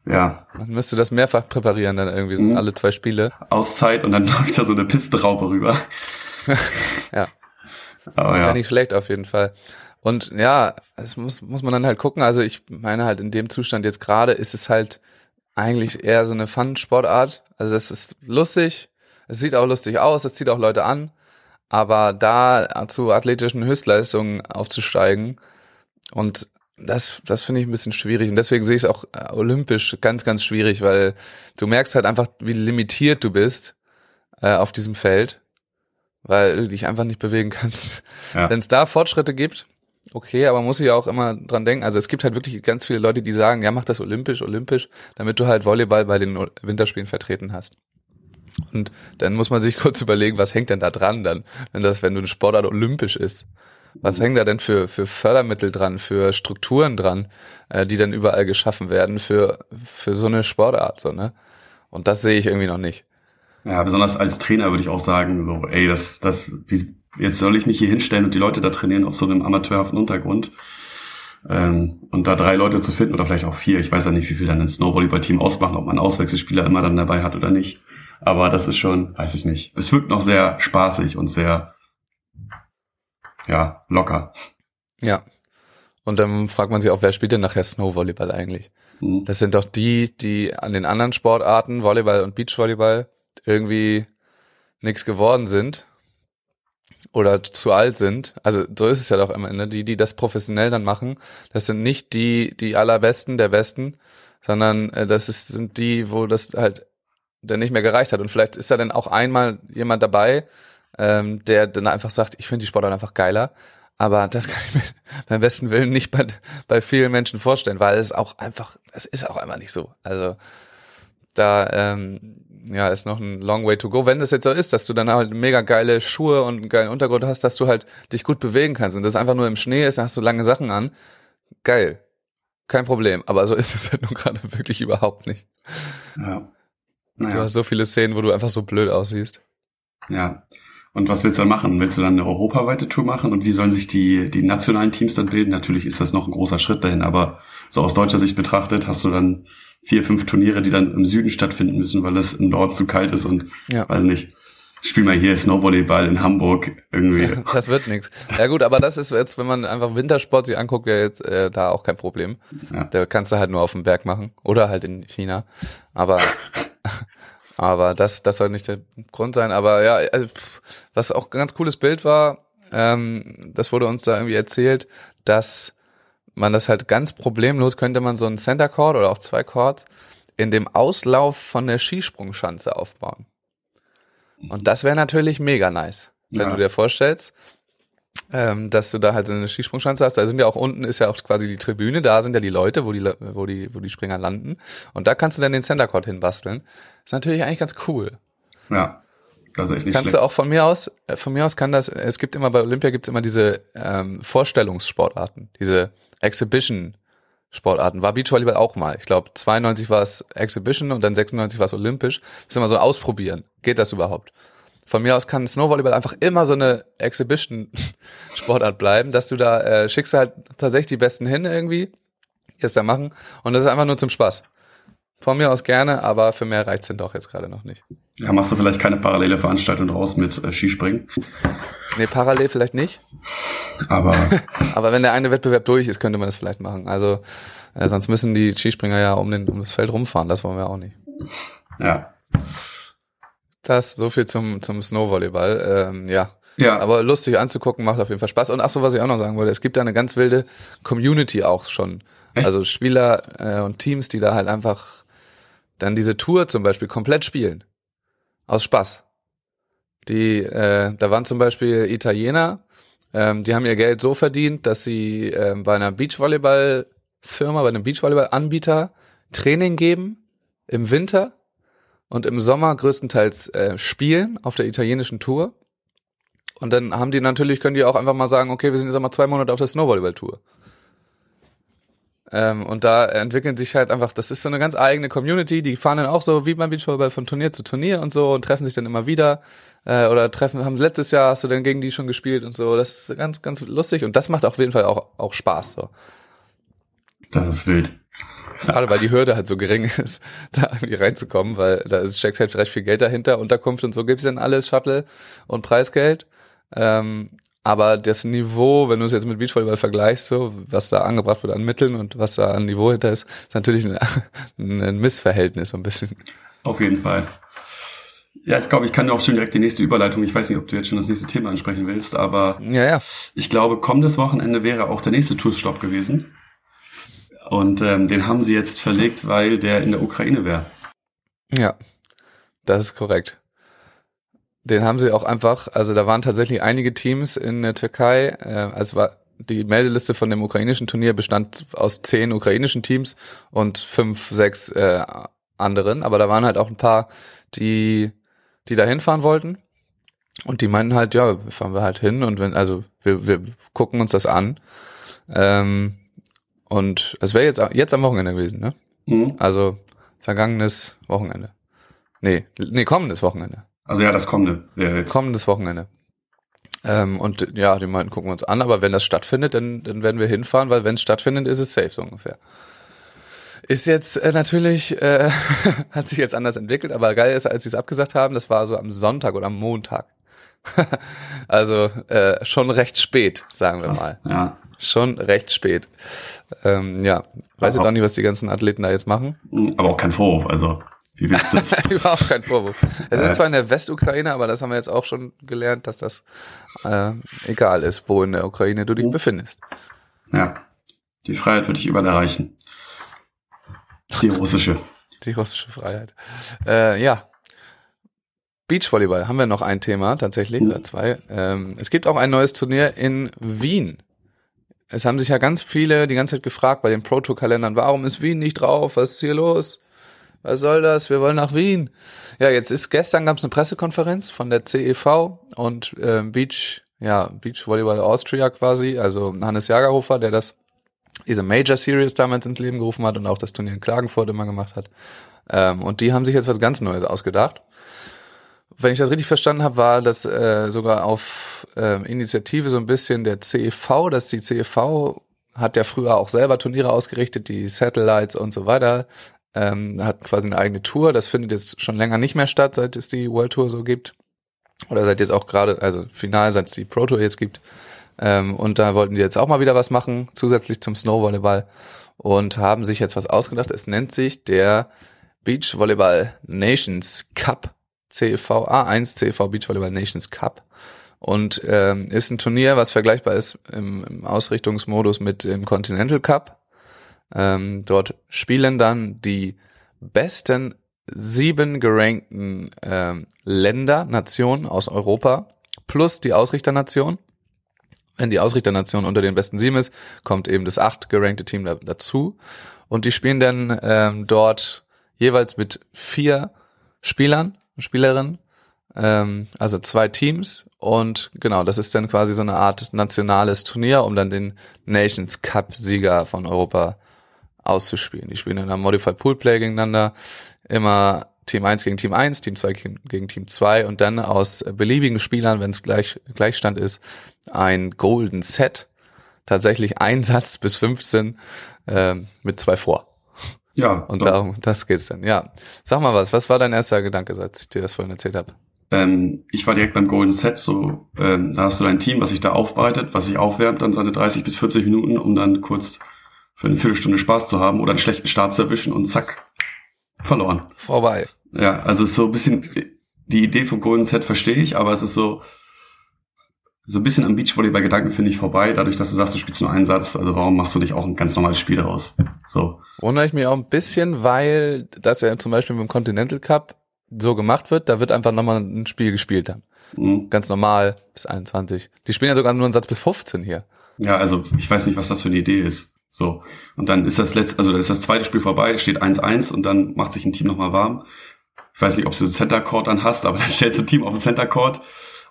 C: Ja.
A: Man müsste das mehrfach präparieren, dann irgendwie so mhm. alle zwei Spiele.
C: Auszeit und dann läuft da so eine Pistenraupe rüber.
A: ja. Aber ja. nicht schlecht auf jeden Fall. Und ja, es muss, muss man dann halt gucken. Also ich meine halt in dem Zustand jetzt gerade ist es halt eigentlich eher so eine Fun-Sportart. Also es ist lustig, es sieht auch lustig aus, es zieht auch Leute an. Aber da zu athletischen Höchstleistungen aufzusteigen und das, das finde ich ein bisschen schwierig. Und deswegen sehe ich es auch äh, olympisch ganz, ganz schwierig, weil du merkst halt einfach, wie limitiert du bist äh, auf diesem Feld, weil du dich einfach nicht bewegen kannst. Ja. Wenn es da Fortschritte gibt, okay, aber man muss ja auch immer dran denken, also es gibt halt wirklich ganz viele Leute, die sagen, ja, mach das olympisch, olympisch, damit du halt Volleyball bei den Winterspielen vertreten hast. Und dann muss man sich kurz überlegen, was hängt denn da dran dann, wenn das, wenn du ein Sportart olympisch ist. Was hängt da denn für, für Fördermittel dran, für Strukturen dran, äh, die dann überall geschaffen werden für, für so eine Sportart, so, ne? Und das sehe ich irgendwie noch nicht.
C: Ja, besonders als Trainer würde ich auch sagen, so, ey, das, das, wie, jetzt soll ich mich hier hinstellen und die Leute da trainieren auf so einem amateurhaften Untergrund. Ähm, und da drei Leute zu finden oder vielleicht auch vier, ich weiß ja nicht, wie viel dann ein Snowvolleyball-Team ausmachen, ob man Auswechselspieler immer dann dabei hat oder nicht. Aber das ist schon, weiß ich nicht. Es wirkt noch sehr spaßig und sehr, ja, locker.
A: Ja. Und dann fragt man sich auch, wer spielt denn nachher Snowvolleyball eigentlich?
C: Mhm.
A: Das sind doch die, die an den anderen Sportarten, Volleyball und Beachvolleyball, irgendwie nichts geworden sind oder zu alt sind. Also so ist es ja doch immer, ne? Die, die das professionell dann machen, das sind nicht die, die allerbesten der Besten, sondern äh, das ist, sind die, wo das halt dann nicht mehr gereicht hat. Und vielleicht ist da dann auch einmal jemand dabei, ähm, der dann einfach sagt, ich finde die Sportart einfach geiler. Aber das kann ich mir beim besten Willen nicht bei, bei vielen Menschen vorstellen, weil es auch einfach, es ist auch einfach nicht so. Also da ähm, ja, ist noch ein long way to go. Wenn das jetzt so ist, dass du dann halt mega geile Schuhe und einen geilen Untergrund hast, dass du halt dich gut bewegen kannst und das einfach nur im Schnee ist, dann hast du lange Sachen an. Geil. Kein Problem. Aber so ist es halt nur gerade wirklich überhaupt nicht.
C: Ja.
A: Du
C: Naja,
A: hast so viele Szenen, wo du einfach so blöd aussiehst.
C: ja. Und was willst du dann machen? Willst du dann eine europaweite Tour machen? Und wie sollen sich die, die nationalen Teams dann bilden? Natürlich ist das noch ein großer Schritt dahin, aber so aus deutscher Sicht betrachtet hast du dann vier, fünf Turniere, die dann im Süden stattfinden müssen, weil es im Norden zu kalt ist und
A: Ja.
C: weiß nicht. Spiel mal hier Snowvolleyball in Hamburg irgendwie.
A: Das wird nichts. Ja gut, aber das ist jetzt, wenn man einfach Wintersport sich anguckt, ja jetzt äh, da auch kein Problem.
C: Ja.
A: Da kannst du halt nur auf dem Berg machen oder halt in China. Aber aber das das soll nicht der Grund sein. Aber ja, also, was auch ein ganz cooles Bild war, ähm, das wurde uns da irgendwie erzählt, dass man das halt ganz problemlos könnte man so einen Center Court oder auch zwei Courts in dem Auslauf von der Skisprungschanze aufbauen. Und das wäre natürlich mega nice, wenn
C: Ja.
A: du dir vorstellst, ähm, dass du da halt so eine Skisprungschanze hast. Da sind ja auch unten ist ja auch quasi die Tribüne, da sind ja die Leute, wo die, wo die, wo die Springer landen. Und da kannst du dann den Center Court hinbasteln. Ist natürlich eigentlich ganz cool.
C: Ja. Das ist echt nicht
A: Kannst
C: schlecht.
A: du auch von mir aus, äh, von mir aus kann das, es gibt immer bei Olympia gibt's immer diese ähm, Vorstellungssportarten, diese Exhibition Sportarten. War Beachvolleyball auch mal. Ich glaube 92 war es Exhibition und dann 96 war es olympisch. Das ist immer so ausprobieren. Geht das überhaupt? Von mir aus kann Snowvolleyball einfach immer so eine Exhibition Sportart bleiben, dass du da äh, schickst halt tatsächlich die Besten hin irgendwie, die es da machen und das ist einfach nur zum Spaß. Von mir aus gerne, aber für mehr reicht's denn doch jetzt gerade noch nicht.
C: Ja, machst du vielleicht keine parallele Veranstaltung draus mit äh, Skispringen.
A: Nee, parallel vielleicht nicht.
C: Aber
A: Aber wenn der eine Wettbewerb durch ist, könnte man das vielleicht machen. Also äh, sonst müssen die Skispringer ja um, den, um das Feld rumfahren. Das wollen wir auch nicht.
C: ja.
A: Das so viel zum zum Snowvolleyball. Ähm, ja,
C: Ja,
A: aber lustig anzugucken macht auf jeden Fall Spaß. Und ach so, was ich auch noch sagen wollte: Es gibt da eine ganz wilde Community auch schon.
C: Echt?
A: Also Spieler äh, und Teams, die da halt einfach dann diese Tour zum Beispiel komplett spielen aus Spaß. Die, äh, da waren zum Beispiel Italiener, ähm, die haben ihr Geld so verdient, dass sie ähm, bei einer Beachvolleyball-Firma, bei einem Beachvolleyball-Anbieter Training geben im Winter und im Sommer größtenteils äh, spielen auf der italienischen Tour. Und dann haben die natürlich, können die auch einfach mal sagen, okay, wir sind jetzt mal zwei Monate auf der Snowvolleyball-Tour. Ähm, und da entwickeln sich halt einfach, das ist so eine ganz eigene Community, die fahren dann auch so wie beim Beachvolleyball von Turnier zu Turnier und so und treffen sich dann immer wieder. Äh, oder treffen, haben letztes Jahr hast du dann gegen die schon gespielt und so. Das ist ganz, ganz lustig und das macht auf jeden Fall auch, auch Spaß. So.
C: das ist wild.
A: Gerade weil die Hürde halt so gering ist, da irgendwie reinzukommen, weil da steckt halt recht viel Geld dahinter, Unterkunft und so gibt's dann alles, Shuttle und Preisgeld. Ähm, aber das Niveau, wenn du es jetzt mit Beachvolleyball vergleichst, so, was da angebracht wird an Mitteln und was da an Niveau hinter ist, ist natürlich ein, ein Missverhältnis so ein bisschen.
C: Auf jeden Fall. Ja, ich glaube, ich kann auch schon direkt die nächste Überleitung. Ich weiß nicht, ob du jetzt schon das nächste Thema ansprechen willst, aber
A: Ja, ja.
C: ich glaube, kommendes Wochenende wäre auch der nächste Tourstopp gewesen. Und ähm, den haben sie jetzt verlegt, weil der in der Ukraine wäre.
A: Ja, das ist korrekt. Den haben sie auch einfach, also da waren tatsächlich einige Teams in der Türkei, äh, also war die Meldeliste von dem ukrainischen Turnier bestand aus zehn ukrainischen Teams und fünf, sechs äh, anderen, aber da waren halt auch ein paar, die, die da hinfahren wollten. Und die meinten halt, ja, fahren wir halt hin und wenn, also wir, wir gucken uns das an. Ähm, und es wäre jetzt, jetzt am Wochenende gewesen, ne?
C: Mhm.
A: Also vergangenes Wochenende. Nee, nee, kommendes Wochenende.
C: Also ja, das kommende wäre jetzt.
A: Kommendes Wochenende. Ähm, und ja, die meinten, gucken wir uns an, aber wenn das stattfindet, dann, dann werden wir hinfahren, weil wenn es stattfindet, ist es safe so ungefähr. Ist jetzt äh, natürlich, äh, hat sich jetzt anders entwickelt, aber geil ist, als sie es abgesagt haben, das war so am Sonntag oder am Montag. also äh, schon recht spät, sagen wir
C: Krass.
A: mal.
C: Ja.
A: Schon recht spät. Ähm, ja, weiß jetzt auch nicht, was die ganzen Athleten da jetzt machen.
C: Aber auch kein Vorwurf. Also, wie willst du das?
A: Überhaupt kein Vorwurf. Es
C: Äh.
A: ist zwar in der Westukraine, aber das haben wir jetzt auch schon gelernt, dass das äh, egal ist, wo in der Ukraine du dich
C: Mhm.
A: befindest.
C: ja. Die Freiheit würde ich überall erreichen. Die russische.
A: Die russische Freiheit. Äh, ja. Beachvolleyball haben wir noch ein Thema tatsächlich,
C: Mhm.
A: oder zwei. Ähm, es gibt auch ein neues Turnier in Wien. Es haben sich ja ganz viele die ganze Zeit gefragt bei den Pro Tour Kalendern, warum ist Wien nicht drauf? Was ist hier los? Was soll das? Wir wollen nach Wien. Ja, jetzt ist gestern gab es eine Pressekonferenz von der CEV und äh, Beach, ja, Beach Volleyball Austria quasi, also Hannes Jagerhofer, der das diese Major Series damals ins Leben gerufen hat und auch das Turnier in Klagenfurt immer gemacht hat. Ähm, und die haben sich jetzt was ganz Neues ausgedacht. Wenn ich das richtig verstanden habe, war das äh, sogar auf ähm, Initiative so ein bisschen der CEV, dass die CEV hat ja früher auch selber Turniere ausgerichtet, die Satellites und so weiter, ähm, hat quasi eine eigene Tour. Das findet jetzt schon länger nicht mehr statt, seit es die World Tour so gibt. Oder seit jetzt auch gerade, also final, seit es die Pro Tour jetzt gibt. Ähm, und da wollten die jetzt auch mal wieder was machen, zusätzlich zum Snowvolleyball. Und haben sich jetzt was ausgedacht. Es nennt sich der Beach Volleyball Nations Cup. CEV A1 CEV Beach Volleyball Nations Cup. Und ähm, ist ein Turnier, was vergleichbar ist im, im Ausrichtungsmodus mit dem Continental Cup. Ähm, dort spielen dann die besten sieben gerankten ähm, Länder, Nationen aus Europa plus die Ausrichternation. Wenn die Ausrichternation unter den besten sieben ist, kommt eben das acht gerankte Team da, dazu. Und die spielen dann ähm, dort jeweils mit vier Spielern Spielerinnen, ähm, also zwei Teams. Und genau, das ist dann quasi so eine Art nationales Turnier, um dann den Nations Cup-Sieger von Europa auszuspielen. Die spielen dann am Modified Pool Play gegeneinander, immer Team 1 gegen Team 1, Team 2 gegen gegen Team 2 und dann aus beliebigen Spielern, wenn es gleich, Gleichstand ist, ein Golden Set. Tatsächlich ein Satz bis 15 ähm, mit zwei vor.
C: Ja,
A: Und
C: doch.
A: darum, das geht's dann. Ja. Sag mal was, was war dein erster Gedanke, als ich dir das vorhin erzählt habe?
C: Ähm, ich war direkt beim Golden Set, so ähm, da hast du dein Team, was sich da aufbereitet, was sich aufwärmt, dann seine 30 bis 40 Minuten, um dann kurz für eine Viertelstunde Spaß zu haben oder einen schlechten Start zu erwischen und zack, verloren.
A: Vorbei.
C: Ja, also ist so ein bisschen, die Idee vom Golden Set verstehe ich, aber es ist so, so ein bisschen am Beachvolleyball-Gedanken finde ich vorbei, dadurch, dass du sagst, du spielst nur einen Satz, also warum machst du nicht auch ein ganz normales Spiel daraus? So.
A: Wundere ich mich auch ein bisschen, weil das ja zum Beispiel mit dem Continental Cup so gemacht wird, da wird einfach nochmal ein Spiel gespielt dann.
C: mhm.
A: Ganz normal bis 21. Die spielen ja sogar nur einen Satz bis 15 hier.
C: Ja, also ich weiß nicht, was das für eine Idee ist. So. Und dann ist das letzte, also ist das zweite Spiel vorbei, steht 1-1 und dann macht sich ein Team nochmal warm. Ich weiß nicht, ob du Center Court dann hast, aber dann stellst du ein Team auf den Center Court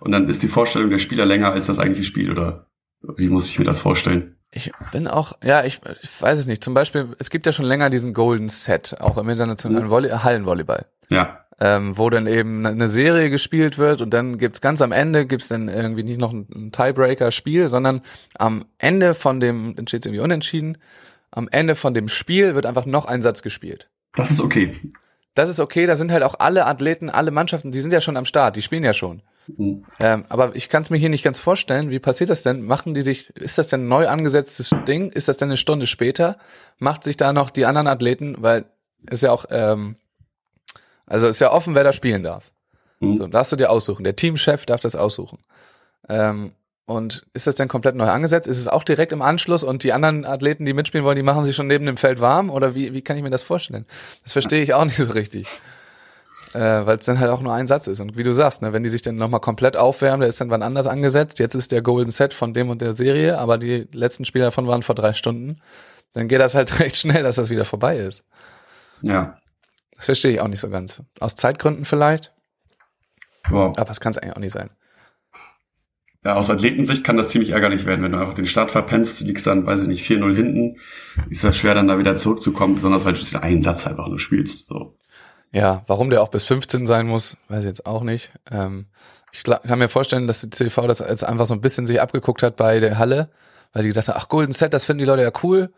C: und dann ist die Vorstellung der Spieler länger als das eigentliche Spiel, oder wie muss ich mir das vorstellen?
A: Ich bin auch, ja, ich, ich weiß es nicht. Zum Beispiel, es gibt ja schon länger diesen Golden Set, auch im internationalen Volley Hallenvolleyball.
C: Ja,
A: ähm, wo dann eben eine Serie gespielt wird und dann gibt's ganz am Ende gibt's dann irgendwie nicht noch ein, Tiebreaker-Spiel, sondern am Ende von dem, dann steht's irgendwie unentschieden, am Ende von dem Spiel wird einfach noch ein Satz gespielt.
C: das ist okay.
A: Das ist okay, da sind halt auch alle Athleten, alle Mannschaften, die sind ja schon am Start, die spielen ja schon.
C: Mhm.
A: Ähm, aber ich kann es mir hier nicht ganz vorstellen, wie passiert das denn? Machen die sich, ist das denn ein neu angesetztes Ding? Ist das denn eine Stunde später? Macht sich da noch die anderen Athleten, weil ist ja auch, ähm, also ist ja offen, wer da spielen darf.
C: Mhm.
A: So, darfst du dir aussuchen. Der Teamchef darf das aussuchen. Ähm, und ist das denn komplett neu angesetzt? Ist es auch direkt im Anschluss und die anderen Athleten, die mitspielen wollen, die machen sich schon neben dem Feld warm? Oder wie, wie kann ich mir das vorstellen? Das verstehe ich auch nicht so richtig. Äh, Weil es dann halt auch nur ein Satz ist. Und wie du sagst, ne, wenn die sich dann nochmal komplett aufwärmen, der ist dann wann anders angesetzt. Jetzt ist der Golden Set von dem und der Serie, aber die letzten Spiele davon waren vor drei Stunden. Dann geht das halt recht schnell, dass das wieder vorbei ist.
C: Ja.
A: Das verstehe ich auch nicht so ganz. Aus Zeitgründen vielleicht,
C: Wow.
A: aber es kann es eigentlich auch nicht sein.
C: Ja, aus Athletensicht kann das ziemlich ärgerlich werden, wenn du einfach den Start verpennst, du liegst dann, weiß ich nicht, 4-0 hinten, ist das schwer, dann da wieder zurückzukommen, besonders weil du den einen Satz einfach nur spielst. So.
A: Ja, warum der auch bis 15 sein muss, weiß ich jetzt auch nicht. Ähm, ich kann mir vorstellen, dass die CV das jetzt einfach so ein bisschen sich abgeguckt hat bei der Halle, weil die gesagt haben, ach, Golden Set, das finden die Leute ja cool.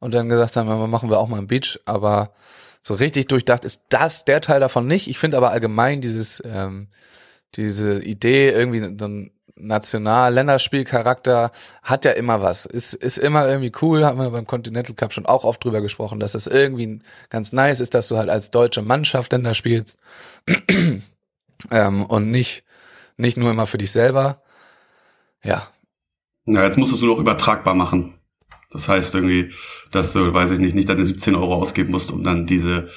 A: und dann gesagt haben, machen wir auch mal einen Beach, aber so richtig durchdacht ist das der Teil davon nicht. Ich finde aber allgemein dieses, ähm, diese Idee, irgendwie so ein National-Länderspielcharakter hat ja immer was. Ist, ist immer irgendwie cool, haben wir beim Continental Cup schon auch oft drüber gesprochen, dass das irgendwie ganz nice ist, dass du halt als deutsche Mannschaft da spielst ähm, und nicht, nicht nur immer für dich selber. Ja.
C: Ja, jetzt musst du noch übertragbar machen. Das heißt irgendwie, dass du, weiß ich nicht, nicht deine 17 Euro ausgeben musst, um dann diese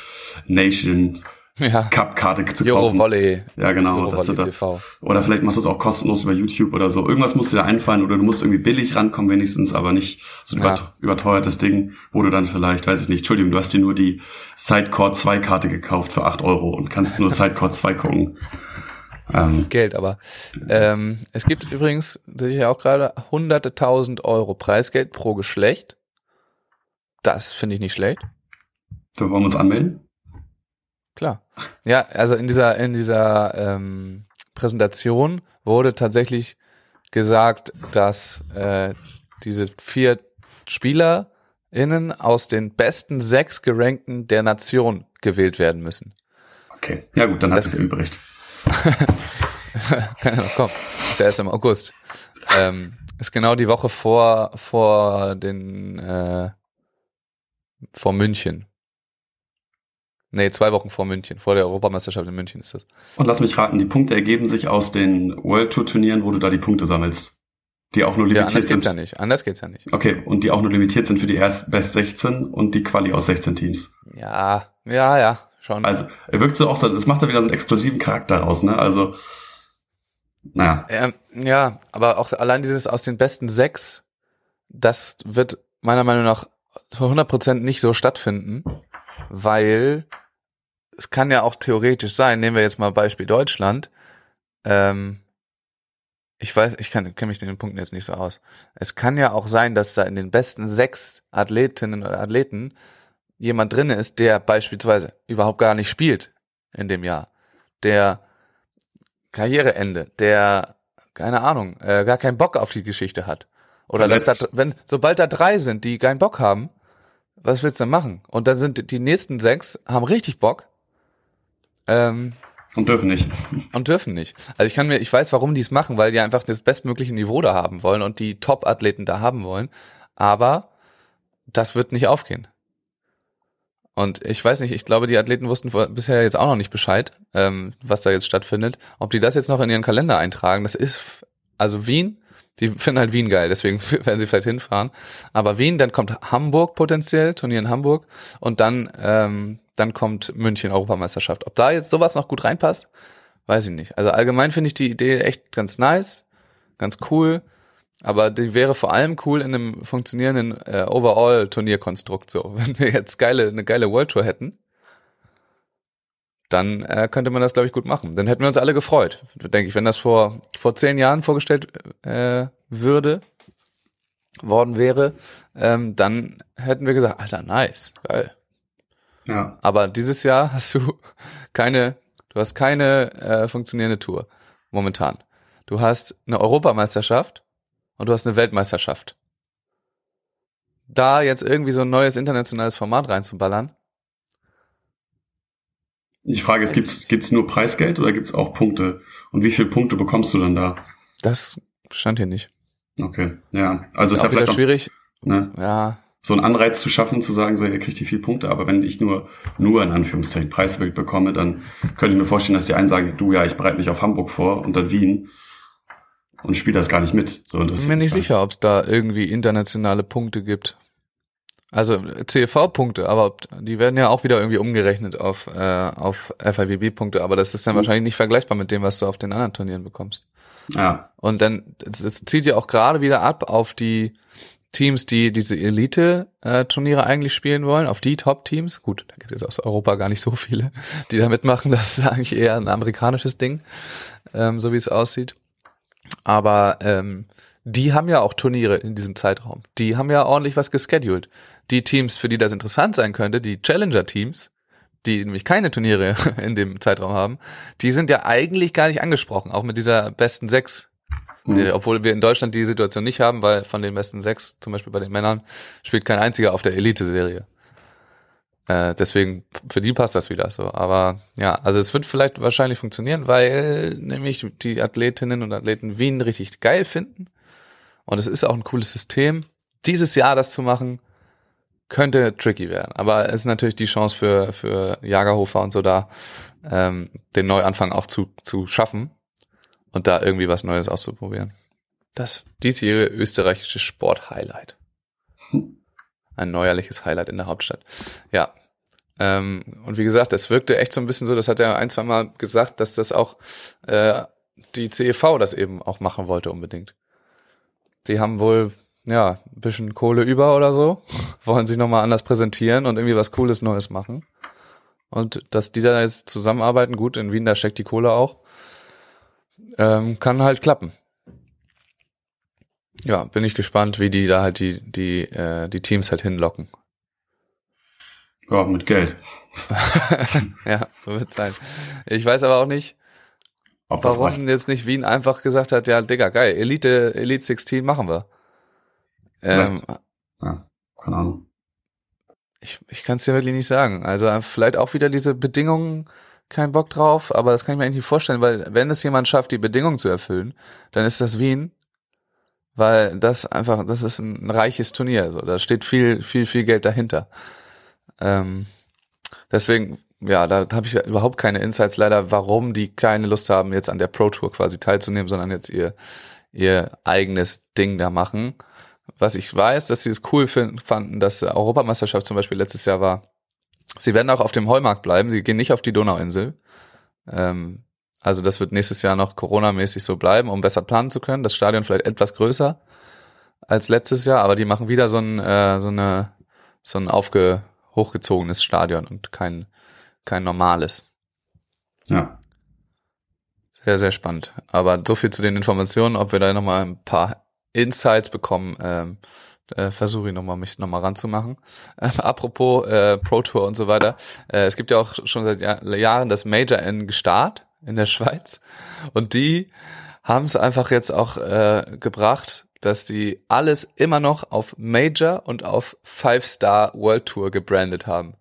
C: Nation
A: Ja.
C: Cup-Karte zu
A: Euro
C: kaufen.
A: Volley.
C: Ja, genau.
A: Euro
C: dass du
A: Volley
C: da,
A: TV.
C: oder vielleicht machst du es auch kostenlos über YouTube oder so. Irgendwas musst dir da einfallen oder du musst irgendwie billig rankommen wenigstens, aber nicht so ein
A: Ja.
C: über, überteuertes Ding, wo du dann vielleicht, weiß ich nicht, Entschuldigung, du hast dir nur die Sidecore 2 Karte gekauft für 8 Euro und kannst nur Sidecore 2 gucken. Ähm,
A: Geld, aber ähm, es gibt übrigens, sehe ich ja auch gerade, hunderte tausend Euro Preisgeld pro Geschlecht. Das finde ich nicht schlecht.
C: so wollen wir uns anmelden?
A: Klar. Ja, also in dieser, in dieser ähm, Präsentation wurde tatsächlich gesagt, dass äh, diese vier SpielerInnen aus den besten sechs Gerankten der Nation gewählt werden müssen.
C: Okay. Ja gut, dann hat es.
A: Keine Ahnung, komm, ist ja erst im August. Ähm, ist genau die Woche vor, vor den, äh, vor München. Nee, zwei Wochen vor München, vor der Europameisterschaft in München ist das.
C: Und lass mich raten, die Punkte ergeben sich aus den World Tour Turnieren, wo du da die Punkte sammelst. Die auch nur
A: Ja,
C: limitiert
A: anders geht's
C: sind.
A: ja nicht. Anders geht's ja nicht.
C: Okay, und die auch nur limitiert sind für die erst Best 16 und die Quali aus 16 Teams.
A: Ja, ja, ja, schon.
C: Also, er wirkt so auch so, es macht da wieder so einen exklusiven Charakter raus, ne? Also, naja.
A: Ähm, ja, aber auch allein dieses aus den besten sechs, das wird meiner Meinung nach zu 100% nicht so stattfinden, weil es kann ja auch theoretisch sein, nehmen wir jetzt mal Beispiel Deutschland, ähm, ich weiß, ich kann, kenne mich in den Punkten jetzt nicht so aus. Es kann ja auch sein, dass da in den besten sechs Athletinnen oder Athleten jemand drin ist, der beispielsweise überhaupt gar nicht spielt in dem Jahr, der Karriereende, der, keine Ahnung, äh, gar keinen Bock auf die Geschichte hat. Oder da, wenn, sobald da drei sind, die keinen Bock haben, was willst du denn machen? Und dann sind die nächsten sechs, haben richtig Bock, ähm,
C: Und dürfen nicht.
A: und dürfen nicht. Also ich kann mir, ich weiß, warum die es machen, weil die einfach das bestmögliche Niveau da haben wollen und die Top-Athleten da haben wollen. Aber das wird nicht aufgehen. Und ich weiß nicht, ich glaube, die Athleten wussten bisher jetzt auch noch nicht Bescheid, ähm, was da jetzt stattfindet. Ob die das jetzt noch in ihren Kalender eintragen, das ist, also Wien, die finden halt Wien geil, deswegen werden sie vielleicht hinfahren. Aber Wien, dann kommt Hamburg potenziell, Turnier in Hamburg, und dann, ähm, dann kommt München Europameisterschaft. Ob da jetzt sowas noch gut reinpasst, weiß ich nicht. Also allgemein finde ich die Idee echt ganz nice, ganz cool. Aber die wäre vor allem cool in einem funktionierenden äh, Overall-Turnierkonstrukt so. Wenn wir jetzt geile, eine geile World Tour hätten, dann äh, könnte man das, glaube ich, gut machen. Dann hätten wir uns alle gefreut, denke ich. Wenn das vor, vor zehn Jahren vorgestellt äh, würde, worden wäre, ähm, dann hätten wir gesagt, Alter, nice, geil.
C: Ja.
A: Aber dieses Jahr hast du keine, du hast keine äh, funktionierende Tour momentan. Du hast eine Europameisterschaft und du hast eine Weltmeisterschaft. Da jetzt irgendwie so ein neues internationales Format reinzuballern,
C: Die Frage ist, gibt's, gibt's nur Preisgeld oder gibt's auch Punkte? Und wie viele Punkte bekommst du dann da?
A: das stand hier nicht.
C: Okay, ja. Also
A: Ist
C: ist ja vielleicht auch,
A: schwierig.
C: ne,
A: Ja,
C: so einen Anreiz zu schaffen, zu sagen, so, ihr kriegt die vier Punkte, aber wenn ich nur, nur in Anführungszeichen Preisgeld bekomme, dann könnte ich mir vorstellen, dass die einen sagen, du, ja, ich bereite mich auf Hamburg vor und dann Wien und spiele das gar nicht mit. So, das
A: bin mir nicht sicher, ob es da irgendwie internationale Punkte gibt. Also CFV-Punkte, aber die werden ja auch wieder irgendwie umgerechnet auf, äh, auf FIVB-Punkte, aber das ist dann
C: Mhm.
A: wahrscheinlich nicht vergleichbar mit dem, was du auf den anderen Turnieren bekommst.
C: Ja,
A: Und dann, es zieht ja auch gerade wieder ab auf die Teams, die diese Elite-Turniere eigentlich spielen wollen, auf die Top-Teams. Gut, da gibt es aus Europa gar nicht so viele, die da mitmachen. Das ist eigentlich eher ein amerikanisches Ding, ähm, so wie es aussieht. Aber ähm, die haben ja auch Turniere in diesem Zeitraum. Die haben ja ordentlich was gescheduled. Die Teams, für die das interessant sein könnte, die Challenger-Teams, die nämlich keine Turniere in dem Zeitraum haben, die sind ja eigentlich gar nicht angesprochen, auch mit dieser besten sechs Mhm. Obwohl wir in Deutschland die Situation nicht haben, weil von den besten sechs, zum Beispiel bei den Männern, spielt kein einziger auf der Elite-Serie. Äh, deswegen, für die passt das wieder so. Aber ja, also es wird vielleicht wahrscheinlich funktionieren, weil nämlich die Athletinnen und Athleten Wien richtig geil finden. Und es ist auch ein cooles System. Dieses Jahr das zu machen, könnte tricky werden. Aber es ist natürlich die Chance für, für Jagerhofer und so da, ähm, den Neuanfang auch zu, zu schaffen und da irgendwie was Neues auszuprobieren. Das diesjährige österreichische Sport-Highlight. Ein neuerliches Highlight in der Hauptstadt. Ja. Ähm, und wie gesagt, es wirkte echt so ein bisschen so, das hat er ein, zwei Mal gesagt, dass das auch äh, die CEV das eben auch machen wollte unbedingt. Die haben wohl ja, ein bisschen Kohle über oder so, wollen sich nochmal anders präsentieren und irgendwie was Cooles Neues machen. Und dass die da jetzt zusammenarbeiten, gut, in Wien, da steckt die Kohle auch, ähm, kann halt klappen. Ja, bin ich gespannt, wie die da halt die, die, äh, die Teams halt hinlocken.
C: Ja, mit Geld.
A: ja, so wird sein. Ich weiß aber auch nicht, warum jetzt nicht Wien einfach gesagt hat, ja, Digga, geil, Elite, Elite 16 machen wir.
C: Ähm, ja, keine Ahnung.
A: Ich, ich kann es dir wirklich nicht sagen. Also äh, vielleicht auch wieder diese Bedingungen, kein Bock drauf, aber das kann ich mir eigentlich nicht vorstellen, weil wenn es jemand schafft, die Bedingungen zu erfüllen, dann ist das Wien, weil das einfach, das ist ein reiches Turnier, also da steht viel, viel, viel Geld dahinter. Ähm, deswegen, ja, da habe ich überhaupt keine Insights leider, warum die keine Lust haben, jetzt an der Pro Tour quasi teilzunehmen, sondern jetzt ihr, ihr eigenes Ding da machen was ich weiß, dass sie es cool finden, fanden, dass Europameisterschaft zum Beispiel letztes Jahr war. Sie werden auch auf dem Heumarkt bleiben, sie gehen nicht auf die Donauinsel. Ähm, also das wird nächstes Jahr noch Corona-mäßig so bleiben, um besser planen zu können. Das Stadion vielleicht etwas größer als letztes Jahr, aber die machen wieder so ein, äh, so eine, so ein aufge, hochgezogenes Stadion und kein, kein normales.
C: Ja.
A: Sehr, sehr spannend. Aber so viel zu den Informationen, ob wir da nochmal ein paar Insights bekommen. Ähm, äh, versuche ich nochmal mich nochmal ranzumachen. Ähm, apropos äh, Pro Tour und so weiter. Äh, es gibt ja auch schon seit Jahr, Jahren das Major N Gestart in der Schweiz. Und die haben es einfach jetzt auch äh, gebracht, dass die alles immer noch auf Major und auf Five Star World Tour gebrandet haben.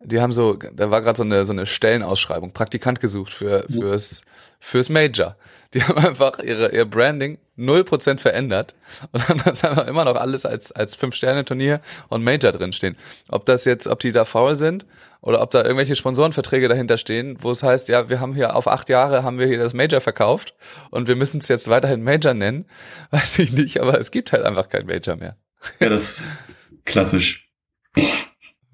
A: Die haben so, da war gerade so eine so eine Stellenausschreibung, Praktikant gesucht für fürs fürs Major. Die haben einfach ihre ihr Branding 0% verändert und dann ist einfach immer noch alles als, als Fünf-Sterne-Turnier und Major drinstehen. Ob das jetzt, ob die da faul sind oder ob da irgendwelche Sponsorenverträge dahinter stehen, wo es heißt, ja, wir haben hier auf acht Jahre haben wir hier das Major verkauft und wir müssen es jetzt weiterhin Major nennen, weiß ich nicht, aber es gibt halt einfach kein Major mehr.
C: Ja, das ist klassisch.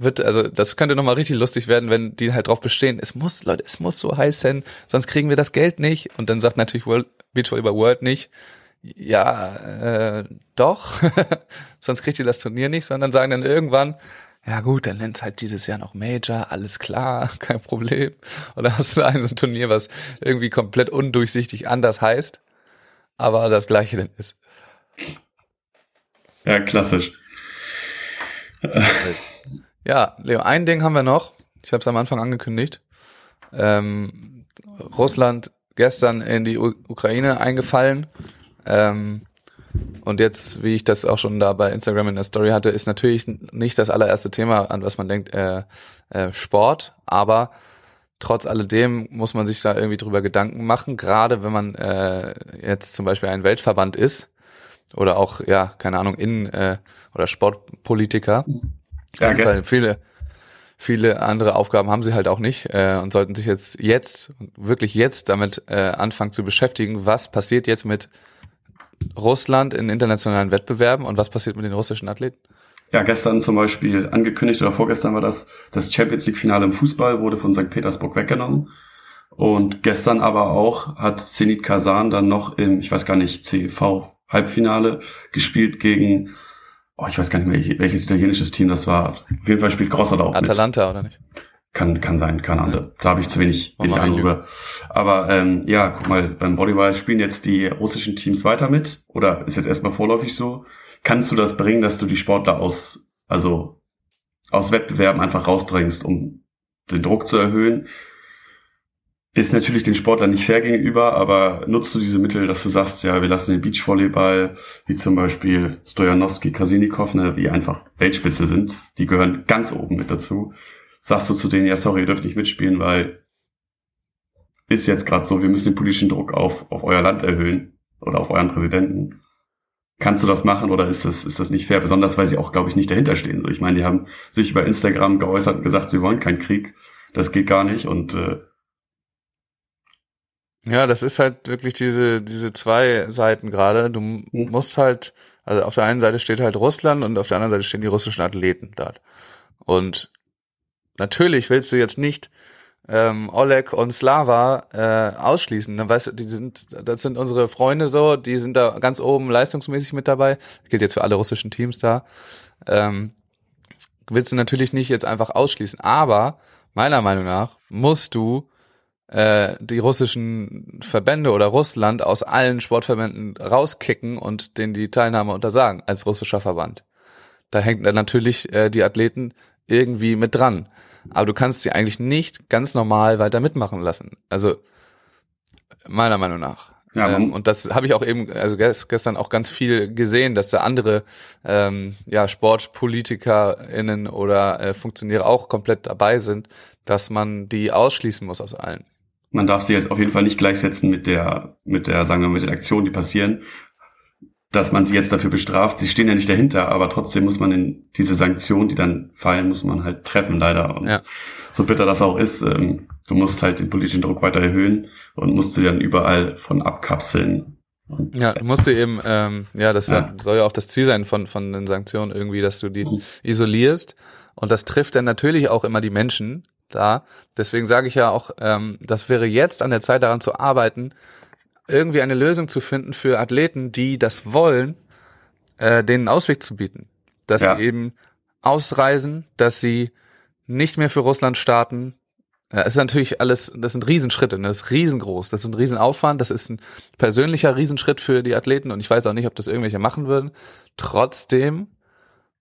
A: Wird, also das könnte nochmal richtig lustig werden, wenn die halt drauf bestehen, es muss, Leute, es muss so heiß sein, sonst kriegen wir das Geld nicht. Und dann sagt natürlich World, Beach Volleyball World nicht, ja, äh, doch, sonst kriegt ihr das Turnier nicht, sondern sagen dann irgendwann, ja gut, dann nennt's halt dieses Jahr noch Major, alles klar, kein Problem. Oder hast du da ein so ein Turnier, was irgendwie komplett undurchsichtig anders heißt, aber das gleiche dann ist.
C: Ja, klassisch.
A: Ja, Leo, ein Ding haben wir noch. Ich habe es am Anfang angekündigt. Ähm, Russland gestern in die U Ukraine eingefallen. Ähm, und jetzt, wie ich das auch schon da bei Instagram in der Story hatte, ist natürlich nicht das allererste Thema, an was man denkt, äh, äh, Sport, aber trotz alledem muss man sich da irgendwie drüber Gedanken machen, gerade wenn man äh, jetzt zum Beispiel ein Weltverband ist oder auch, ja, keine Ahnung, in äh, oder Sportpolitiker. Ja, weil viele, viele andere Aufgaben haben sie halt auch nicht äh, und sollten sich jetzt jetzt wirklich jetzt damit äh, anfangen zu beschäftigen, was passiert jetzt mit Russland in internationalen Wettbewerben und was passiert mit den russischen Athleten?
C: Ja, gestern zum Beispiel angekündigt oder vorgestern war das, das Champions League Finale im Fußball wurde von St. Petersburg weggenommen. Und gestern aber auch hat Zenit Kazan dann noch im, ich weiß gar nicht, CV Halbfinale gespielt gegen, oh, ich weiß gar nicht mehr, welches italienisches Team das war. Auf jeden Fall spielt Grosser da auch
A: Atalanta, mit. oder nicht?
C: Kann, kann sein, keine Ahnung. Da habe ich zu wenig, wenig Ahnung drüber. Aber ähm, ja, guck mal, beim Volleyball spielen jetzt die russischen Teams weiter mit oder ist jetzt erstmal vorläufig so? Kannst du das bringen, dass du die Sportler aus, also aus Wettbewerben einfach rausdrängst, um den Druck zu erhöhen? Ist natürlich den Sportlern nicht fair gegenüber, aber nutzt du diese Mittel, dass du sagst, ja, wir lassen den Beachvolleyball, wie zum Beispiel Stojanowski, Krasinikov, ne, die einfach Weltspitze sind, die gehören ganz oben mit dazu. Sagst du zu denen, ja, sorry, ihr dürft nicht mitspielen, weil ist jetzt gerade so, wir müssen den politischen Druck auf, auf euer Land erhöhen oder auf euren Präsidenten. Kannst du das machen oder ist das, ist das nicht fair? Besonders, weil sie auch, glaube ich, nicht dahinter stehen. So, ich meine, die haben sich über Instagram geäußert und gesagt, sie wollen keinen Krieg. Das geht gar nicht und äh,
A: ja, das ist halt wirklich diese, diese zwei Seiten gerade. Du mhm. musst halt, also auf der einen Seite steht halt Russland und auf der anderen Seite stehen die russischen Athleten dort. Und natürlich willst du jetzt nicht ähm, Oleg und Slava äh, ausschließen. Dann weißt du, die sind, das sind unsere Freunde so, die sind da ganz oben leistungsmäßig mit dabei. Das gilt jetzt für alle russischen Teams da. Ähm, willst du natürlich nicht jetzt einfach ausschließen. Aber meiner Meinung nach musst du äh, die russischen Verbände oder Russland aus allen Sportverbänden rauskicken und denen die Teilnahme untersagen als russischer Verband. Da hängt dann natürlich äh, die Athleten irgendwie mit dran. Aber du kannst sie eigentlich nicht ganz normal weiter mitmachen lassen. Also meiner Meinung nach. Ja, ähm, und das habe ich auch eben, also gestern auch ganz viel gesehen, dass da andere ähm, ja, SportpolitikerInnen oder äh, Funktionäre auch komplett dabei sind, dass man die ausschließen muss aus allen
C: man darf sie jetzt auf jeden Fall nicht gleichsetzen mit der, mit der, sagen wir, mit den Aktionen, die passieren, dass man sie jetzt dafür bestraft. Sie stehen ja nicht dahinter, aber trotzdem muss man in diese Sanktionen, die dann fallen, muss man halt treffen, leider. Und ja. so bitter das auch ist, ähm, du musst halt den politischen Druck weiter erhöhen und musst sie dann überall von abkapseln.
A: Und ja, du musst du eben, ähm, ja, das ja. soll ja auch das Ziel sein von, von den Sanktionen irgendwie, dass du die mhm. isolierst. Und das trifft dann natürlich auch immer die Menschen, da. Deswegen sage ich ja auch, ähm, das wäre jetzt an der Zeit daran zu arbeiten, irgendwie eine Lösung zu finden für Athleten, die das wollen, äh, denen einen Ausweg zu bieten. Dass ja. sie eben ausreisen, dass sie nicht mehr für Russland starten. Ja, es ist natürlich alles, das sind Riesenschritte, ne? das ist riesengroß, das ist ein Riesenaufwand, das ist ein persönlicher Riesenschritt für die Athleten und ich weiß auch nicht, ob das irgendwelche machen würden. Trotzdem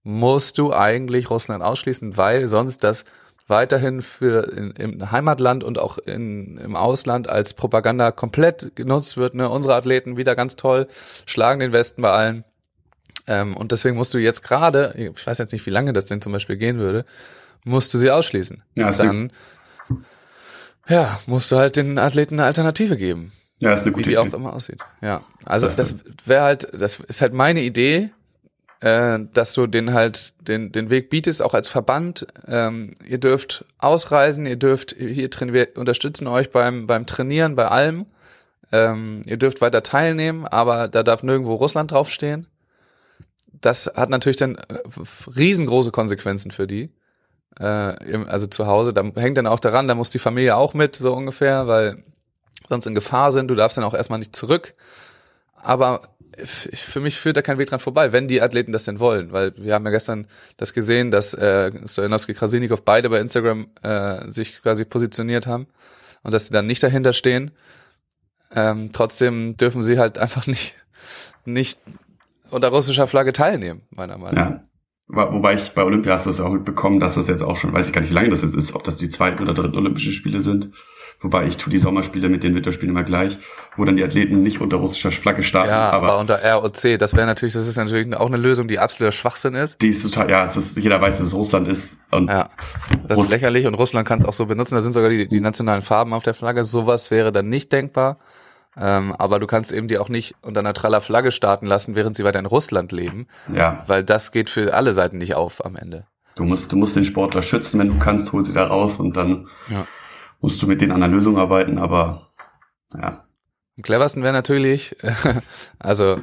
A: musst du eigentlich Russland ausschließen, weil sonst das weiterhin für in, im Heimatland und auch in, im Ausland als Propaganda komplett genutzt wird. Ne? Unsere Athleten wieder ganz toll, schlagen den Westen bei allen. Ähm, und deswegen musst du jetzt gerade, ich weiß jetzt nicht, wie lange das denn zum Beispiel gehen würde, musst du sie ausschließen. Ja, dann ja, musst du halt den Athleten eine Alternative geben. Ja, ist eine gute Wie die Idee. auch immer aussieht. Ja, also das, das wäre halt, das ist halt meine Idee, äh, dass du den halt den, den Weg bietest, auch als Verband. Ähm, ihr dürft ausreisen, ihr dürft hier trainieren, wir unterstützen euch beim, beim Trainieren, bei allem. Ähm, ihr dürft weiter teilnehmen, aber da darf nirgendwo Russland draufstehen. Das hat natürlich dann äh, riesengroße Konsequenzen für die. Äh, also zu Hause, da hängt dann auch daran, da muss die Familie auch mit, so ungefähr, weil sonst in Gefahr sind. Du darfst dann auch erstmal nicht zurück. Aber für mich führt da kein Weg dran vorbei, wenn die Athleten das denn wollen, weil wir haben ja gestern das gesehen, dass äh, Stojanowski Krasinikov beide bei Instagram äh, sich quasi positioniert haben und dass sie dann nicht dahinter stehen. Ähm, trotzdem dürfen sie halt einfach nicht nicht unter russischer Flagge teilnehmen, meiner Meinung nach.
C: Ja. Wobei ich bei Olympia hast du das auch mitbekommen, dass das jetzt auch schon, weiß ich gar nicht, wie lange das jetzt ist, ob das die zweiten oder dritten Olympische Spiele sind, Wobei ich tue die Sommerspiele mit den Winterspielen immer gleich, wo dann die Athleten nicht unter russischer Flagge starten.
A: Ja, aber, aber unter ROC, das wäre natürlich, das ist natürlich auch eine Lösung, die absoluter Schwachsinn ist.
C: Die ist total, ja, es ist, jeder weiß, dass es Russland ist. Und
A: ja, das Russ ist lächerlich und Russland kann es auch so benutzen. Da sind sogar die, die nationalen Farben auf der Flagge. Sowas wäre dann nicht denkbar. Ähm, aber du kannst eben die auch nicht unter neutraler Flagge starten lassen, während sie weiter in Russland leben. Ja. Weil das geht für alle Seiten nicht auf am Ende.
C: Du musst, du musst den Sportler schützen, wenn du kannst, hol sie da raus und dann ja musst du mit denen an der Lösung arbeiten, aber ja.
A: Am cleversten wäre natürlich, also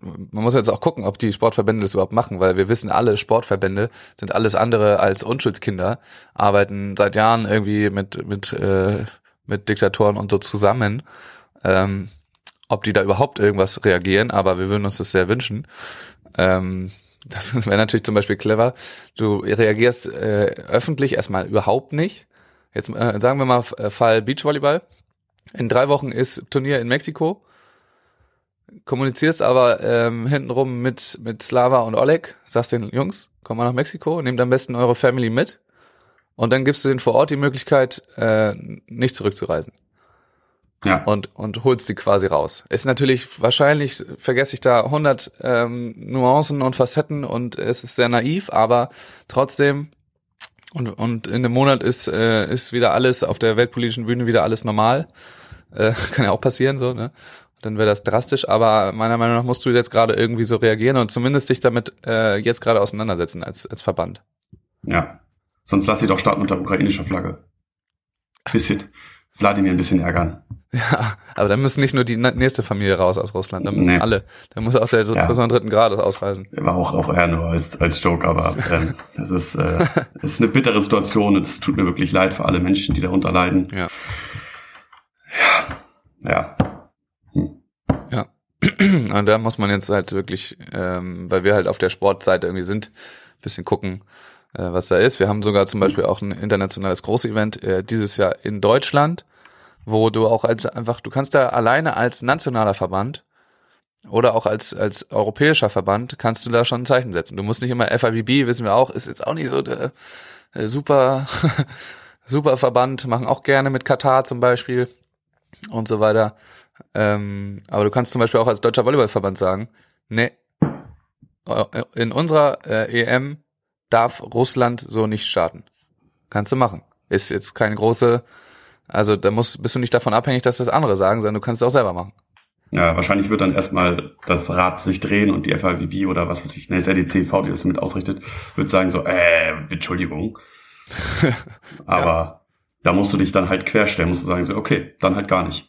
A: man muss jetzt auch gucken, ob die Sportverbände das überhaupt machen, weil wir wissen alle, Sportverbände sind alles andere als Unschuldskinder, arbeiten seit Jahren irgendwie mit mit äh, mit Diktatoren und so zusammen. Ähm, ob die da überhaupt irgendwas reagieren, aber wir würden uns das sehr wünschen. Ähm, das wäre natürlich zum Beispiel clever. Du reagierst äh, öffentlich erstmal überhaupt nicht Jetzt äh, sagen wir mal äh, Fall Beachvolleyball. In drei Wochen ist Turnier in Mexiko. Kommunizierst aber ähm, hintenrum mit, mit Slava und Oleg. Sagst den Jungs, komm mal nach Mexiko, nehmt am besten eure Family mit. und dann gibst du denen vor Ort die Möglichkeit, äh, nicht zurückzureisen.
C: Ja.
A: und, und holst die quasi raus. Ist natürlich, wahrscheinlich vergesse ich da 100 ähm, Nuancen und Facetten und es ist sehr naiv, aber trotzdem und, und in einem Monat ist, äh, ist wieder alles auf der weltpolitischen Bühne wieder alles normal. Äh, kann ja auch passieren, so, ne? Dann wäre das drastisch, aber meiner Meinung nach musst du jetzt gerade irgendwie so reagieren und zumindest dich damit äh, jetzt gerade auseinandersetzen als, als Verband.
C: Ja. Sonst lass sie doch starten unter ukrainischer Flagge. Bisschen. Wladimir ein bisschen ärgern.
A: Ja, aber dann müssen nicht nur die nächste Familie raus aus Russland, dann müssen
C: Nee.
A: alle. Dann muss auch der
C: Ja.
A: Person dritten Grades ausreisen.
C: War auch, auch eher nur als, als Joke, aber ähm, das ist, äh, das ist eine bittere Situation und es tut mir wirklich leid für alle Menschen, die darunter leiden.
A: Ja.
C: Ja.
A: Und da muss man jetzt halt wirklich, ähm, weil wir halt auf der Sportseite irgendwie sind, bisschen gucken, äh, was da ist. Wir haben sogar zum Beispiel auch ein internationales Großevent äh, dieses Jahr in Deutschland, wo du auch als, einfach, du kannst da alleine als nationaler Verband oder auch als, als europäischer Verband kannst du da schon ein Zeichen setzen. Du musst nicht immer FIVB, wissen wir auch, ist jetzt auch nicht so der äh, super, super Verband, machen auch gerne mit Katar zum Beispiel und so weiter. Ähm, aber du kannst zum Beispiel auch als deutscher Volleyballverband sagen, nee, äh, in unserer äh, EM darf Russland so nicht starten. Kannst du machen. Ist jetzt keine große, also da musst, bist du nicht davon abhängig, dass das andere sagen, sondern du kannst es auch selber machen.
C: Ja, wahrscheinlich wird dann erstmal das Rad sich drehen und die FIVB oder was weiß ich, ne, das RDCV, die das mit ausrichtet, wird sagen so, äh, Entschuldigung. Aber da musst du dich dann halt querstellen, musst du sagen so, okay, dann halt gar nicht.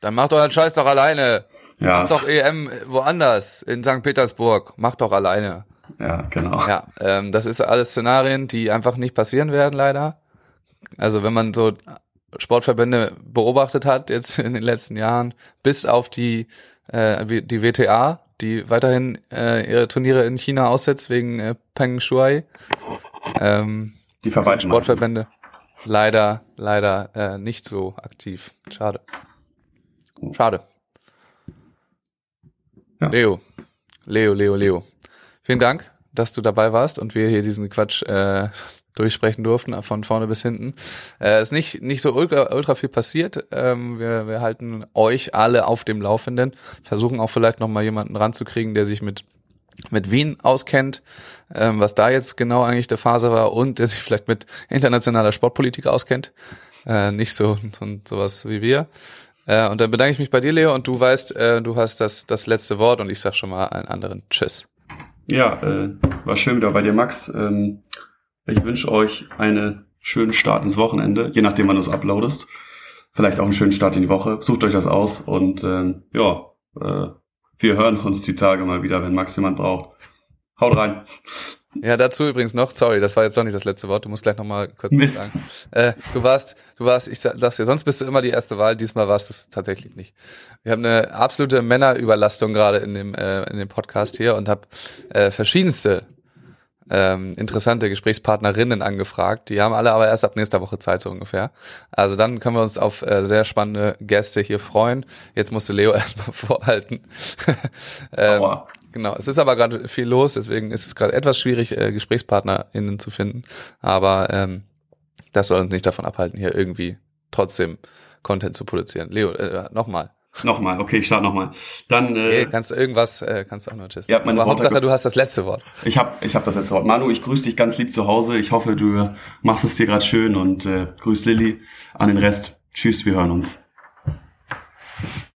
A: Dann mach doch den Scheiß doch alleine.
C: Ja,
A: Mach doch EM woanders, in St. Petersburg. Mach doch alleine.
C: ja, genau.
A: Ja, ähm, das ist alles Szenarien, die einfach nicht passieren werden, leider. Also wenn man so Sportverbände beobachtet hat jetzt in den letzten Jahren, bis auf die äh, die WTA, die weiterhin äh, ihre Turniere in China aussetzt wegen äh, Peng Shuai, ähm,
C: Die.
A: Sportverbände leider leider äh, nicht so aktiv. Schade. Schade.
C: Ja.
A: Leo, Leo, Leo, Leo. Vielen Dank, dass du dabei warst und wir hier diesen Quatsch äh, durchsprechen durften, von vorne bis hinten. Äh, ist nicht, nicht so ultra, ultra viel passiert. Ähm, wir, wir halten euch alle auf dem Laufenden, versuchen auch vielleicht noch mal jemanden ranzukriegen, der sich mit mit Wien auskennt, ähm, was da jetzt genau eigentlich der Phase war und der sich vielleicht mit internationaler Sportpolitik auskennt. Äh, nicht so, so sowas wie wir. Äh, und dann bedanke ich mich bei dir, Leo, und du weißt, äh, du hast das, das letzte Wort und ich sag schon mal allen anderen Tschüss.
C: Ja, äh, war schön wieder bei dir, Max. Ähm, ich wünsche euch einen schönen Start ins Wochenende, je nachdem, wann du es uploadest. Vielleicht auch einen schönen Start in die Woche. Sucht euch das aus und ähm, ja, äh, wir hören uns die Tage mal wieder, wenn Max jemand braucht. Haut rein.
A: Ja, dazu übrigens noch, sorry, das war jetzt doch nicht das letzte Wort, du musst gleich nochmal kurz was
C: Mist.
A: sagen. Äh, du warst, du warst, ich sag- sag's dir, sonst bist du immer die erste Wahl, diesmal warst du es tatsächlich nicht. Wir haben eine absolute Männerüberlastung gerade in dem, äh, in dem Podcast hier und habe äh, verschiedenste ähm, interessante Gesprächspartnerinnen angefragt. Die haben alle aber erst ab nächster Woche Zeit so ungefähr. Also dann können wir uns auf äh, sehr spannende Gäste hier freuen. Jetzt musste Leo erstmal vorhalten. ähm,
C: Aua.
A: Genau, es ist aber gerade viel los, deswegen ist es gerade etwas schwierig, äh, GesprächspartnerInnen zu finden. Aber ähm, das soll uns nicht davon abhalten, hier irgendwie trotzdem Content zu produzieren. Leo, äh, nochmal.
C: Nochmal, okay, ich starte nochmal. Dann, äh,
A: Hey, kannst du irgendwas, äh, kannst du auch noch tschüss.
C: Ja, meine
A: aber
C: Worte-
A: Hauptsache, du hast das letzte Wort.
C: ich habe ich hab das letzte Wort. Manu, ich grüße dich ganz lieb zu Hause. Ich hoffe, du machst es dir gerade schön und äh, grüß Lilly an den Rest. Tschüss, wir hören uns.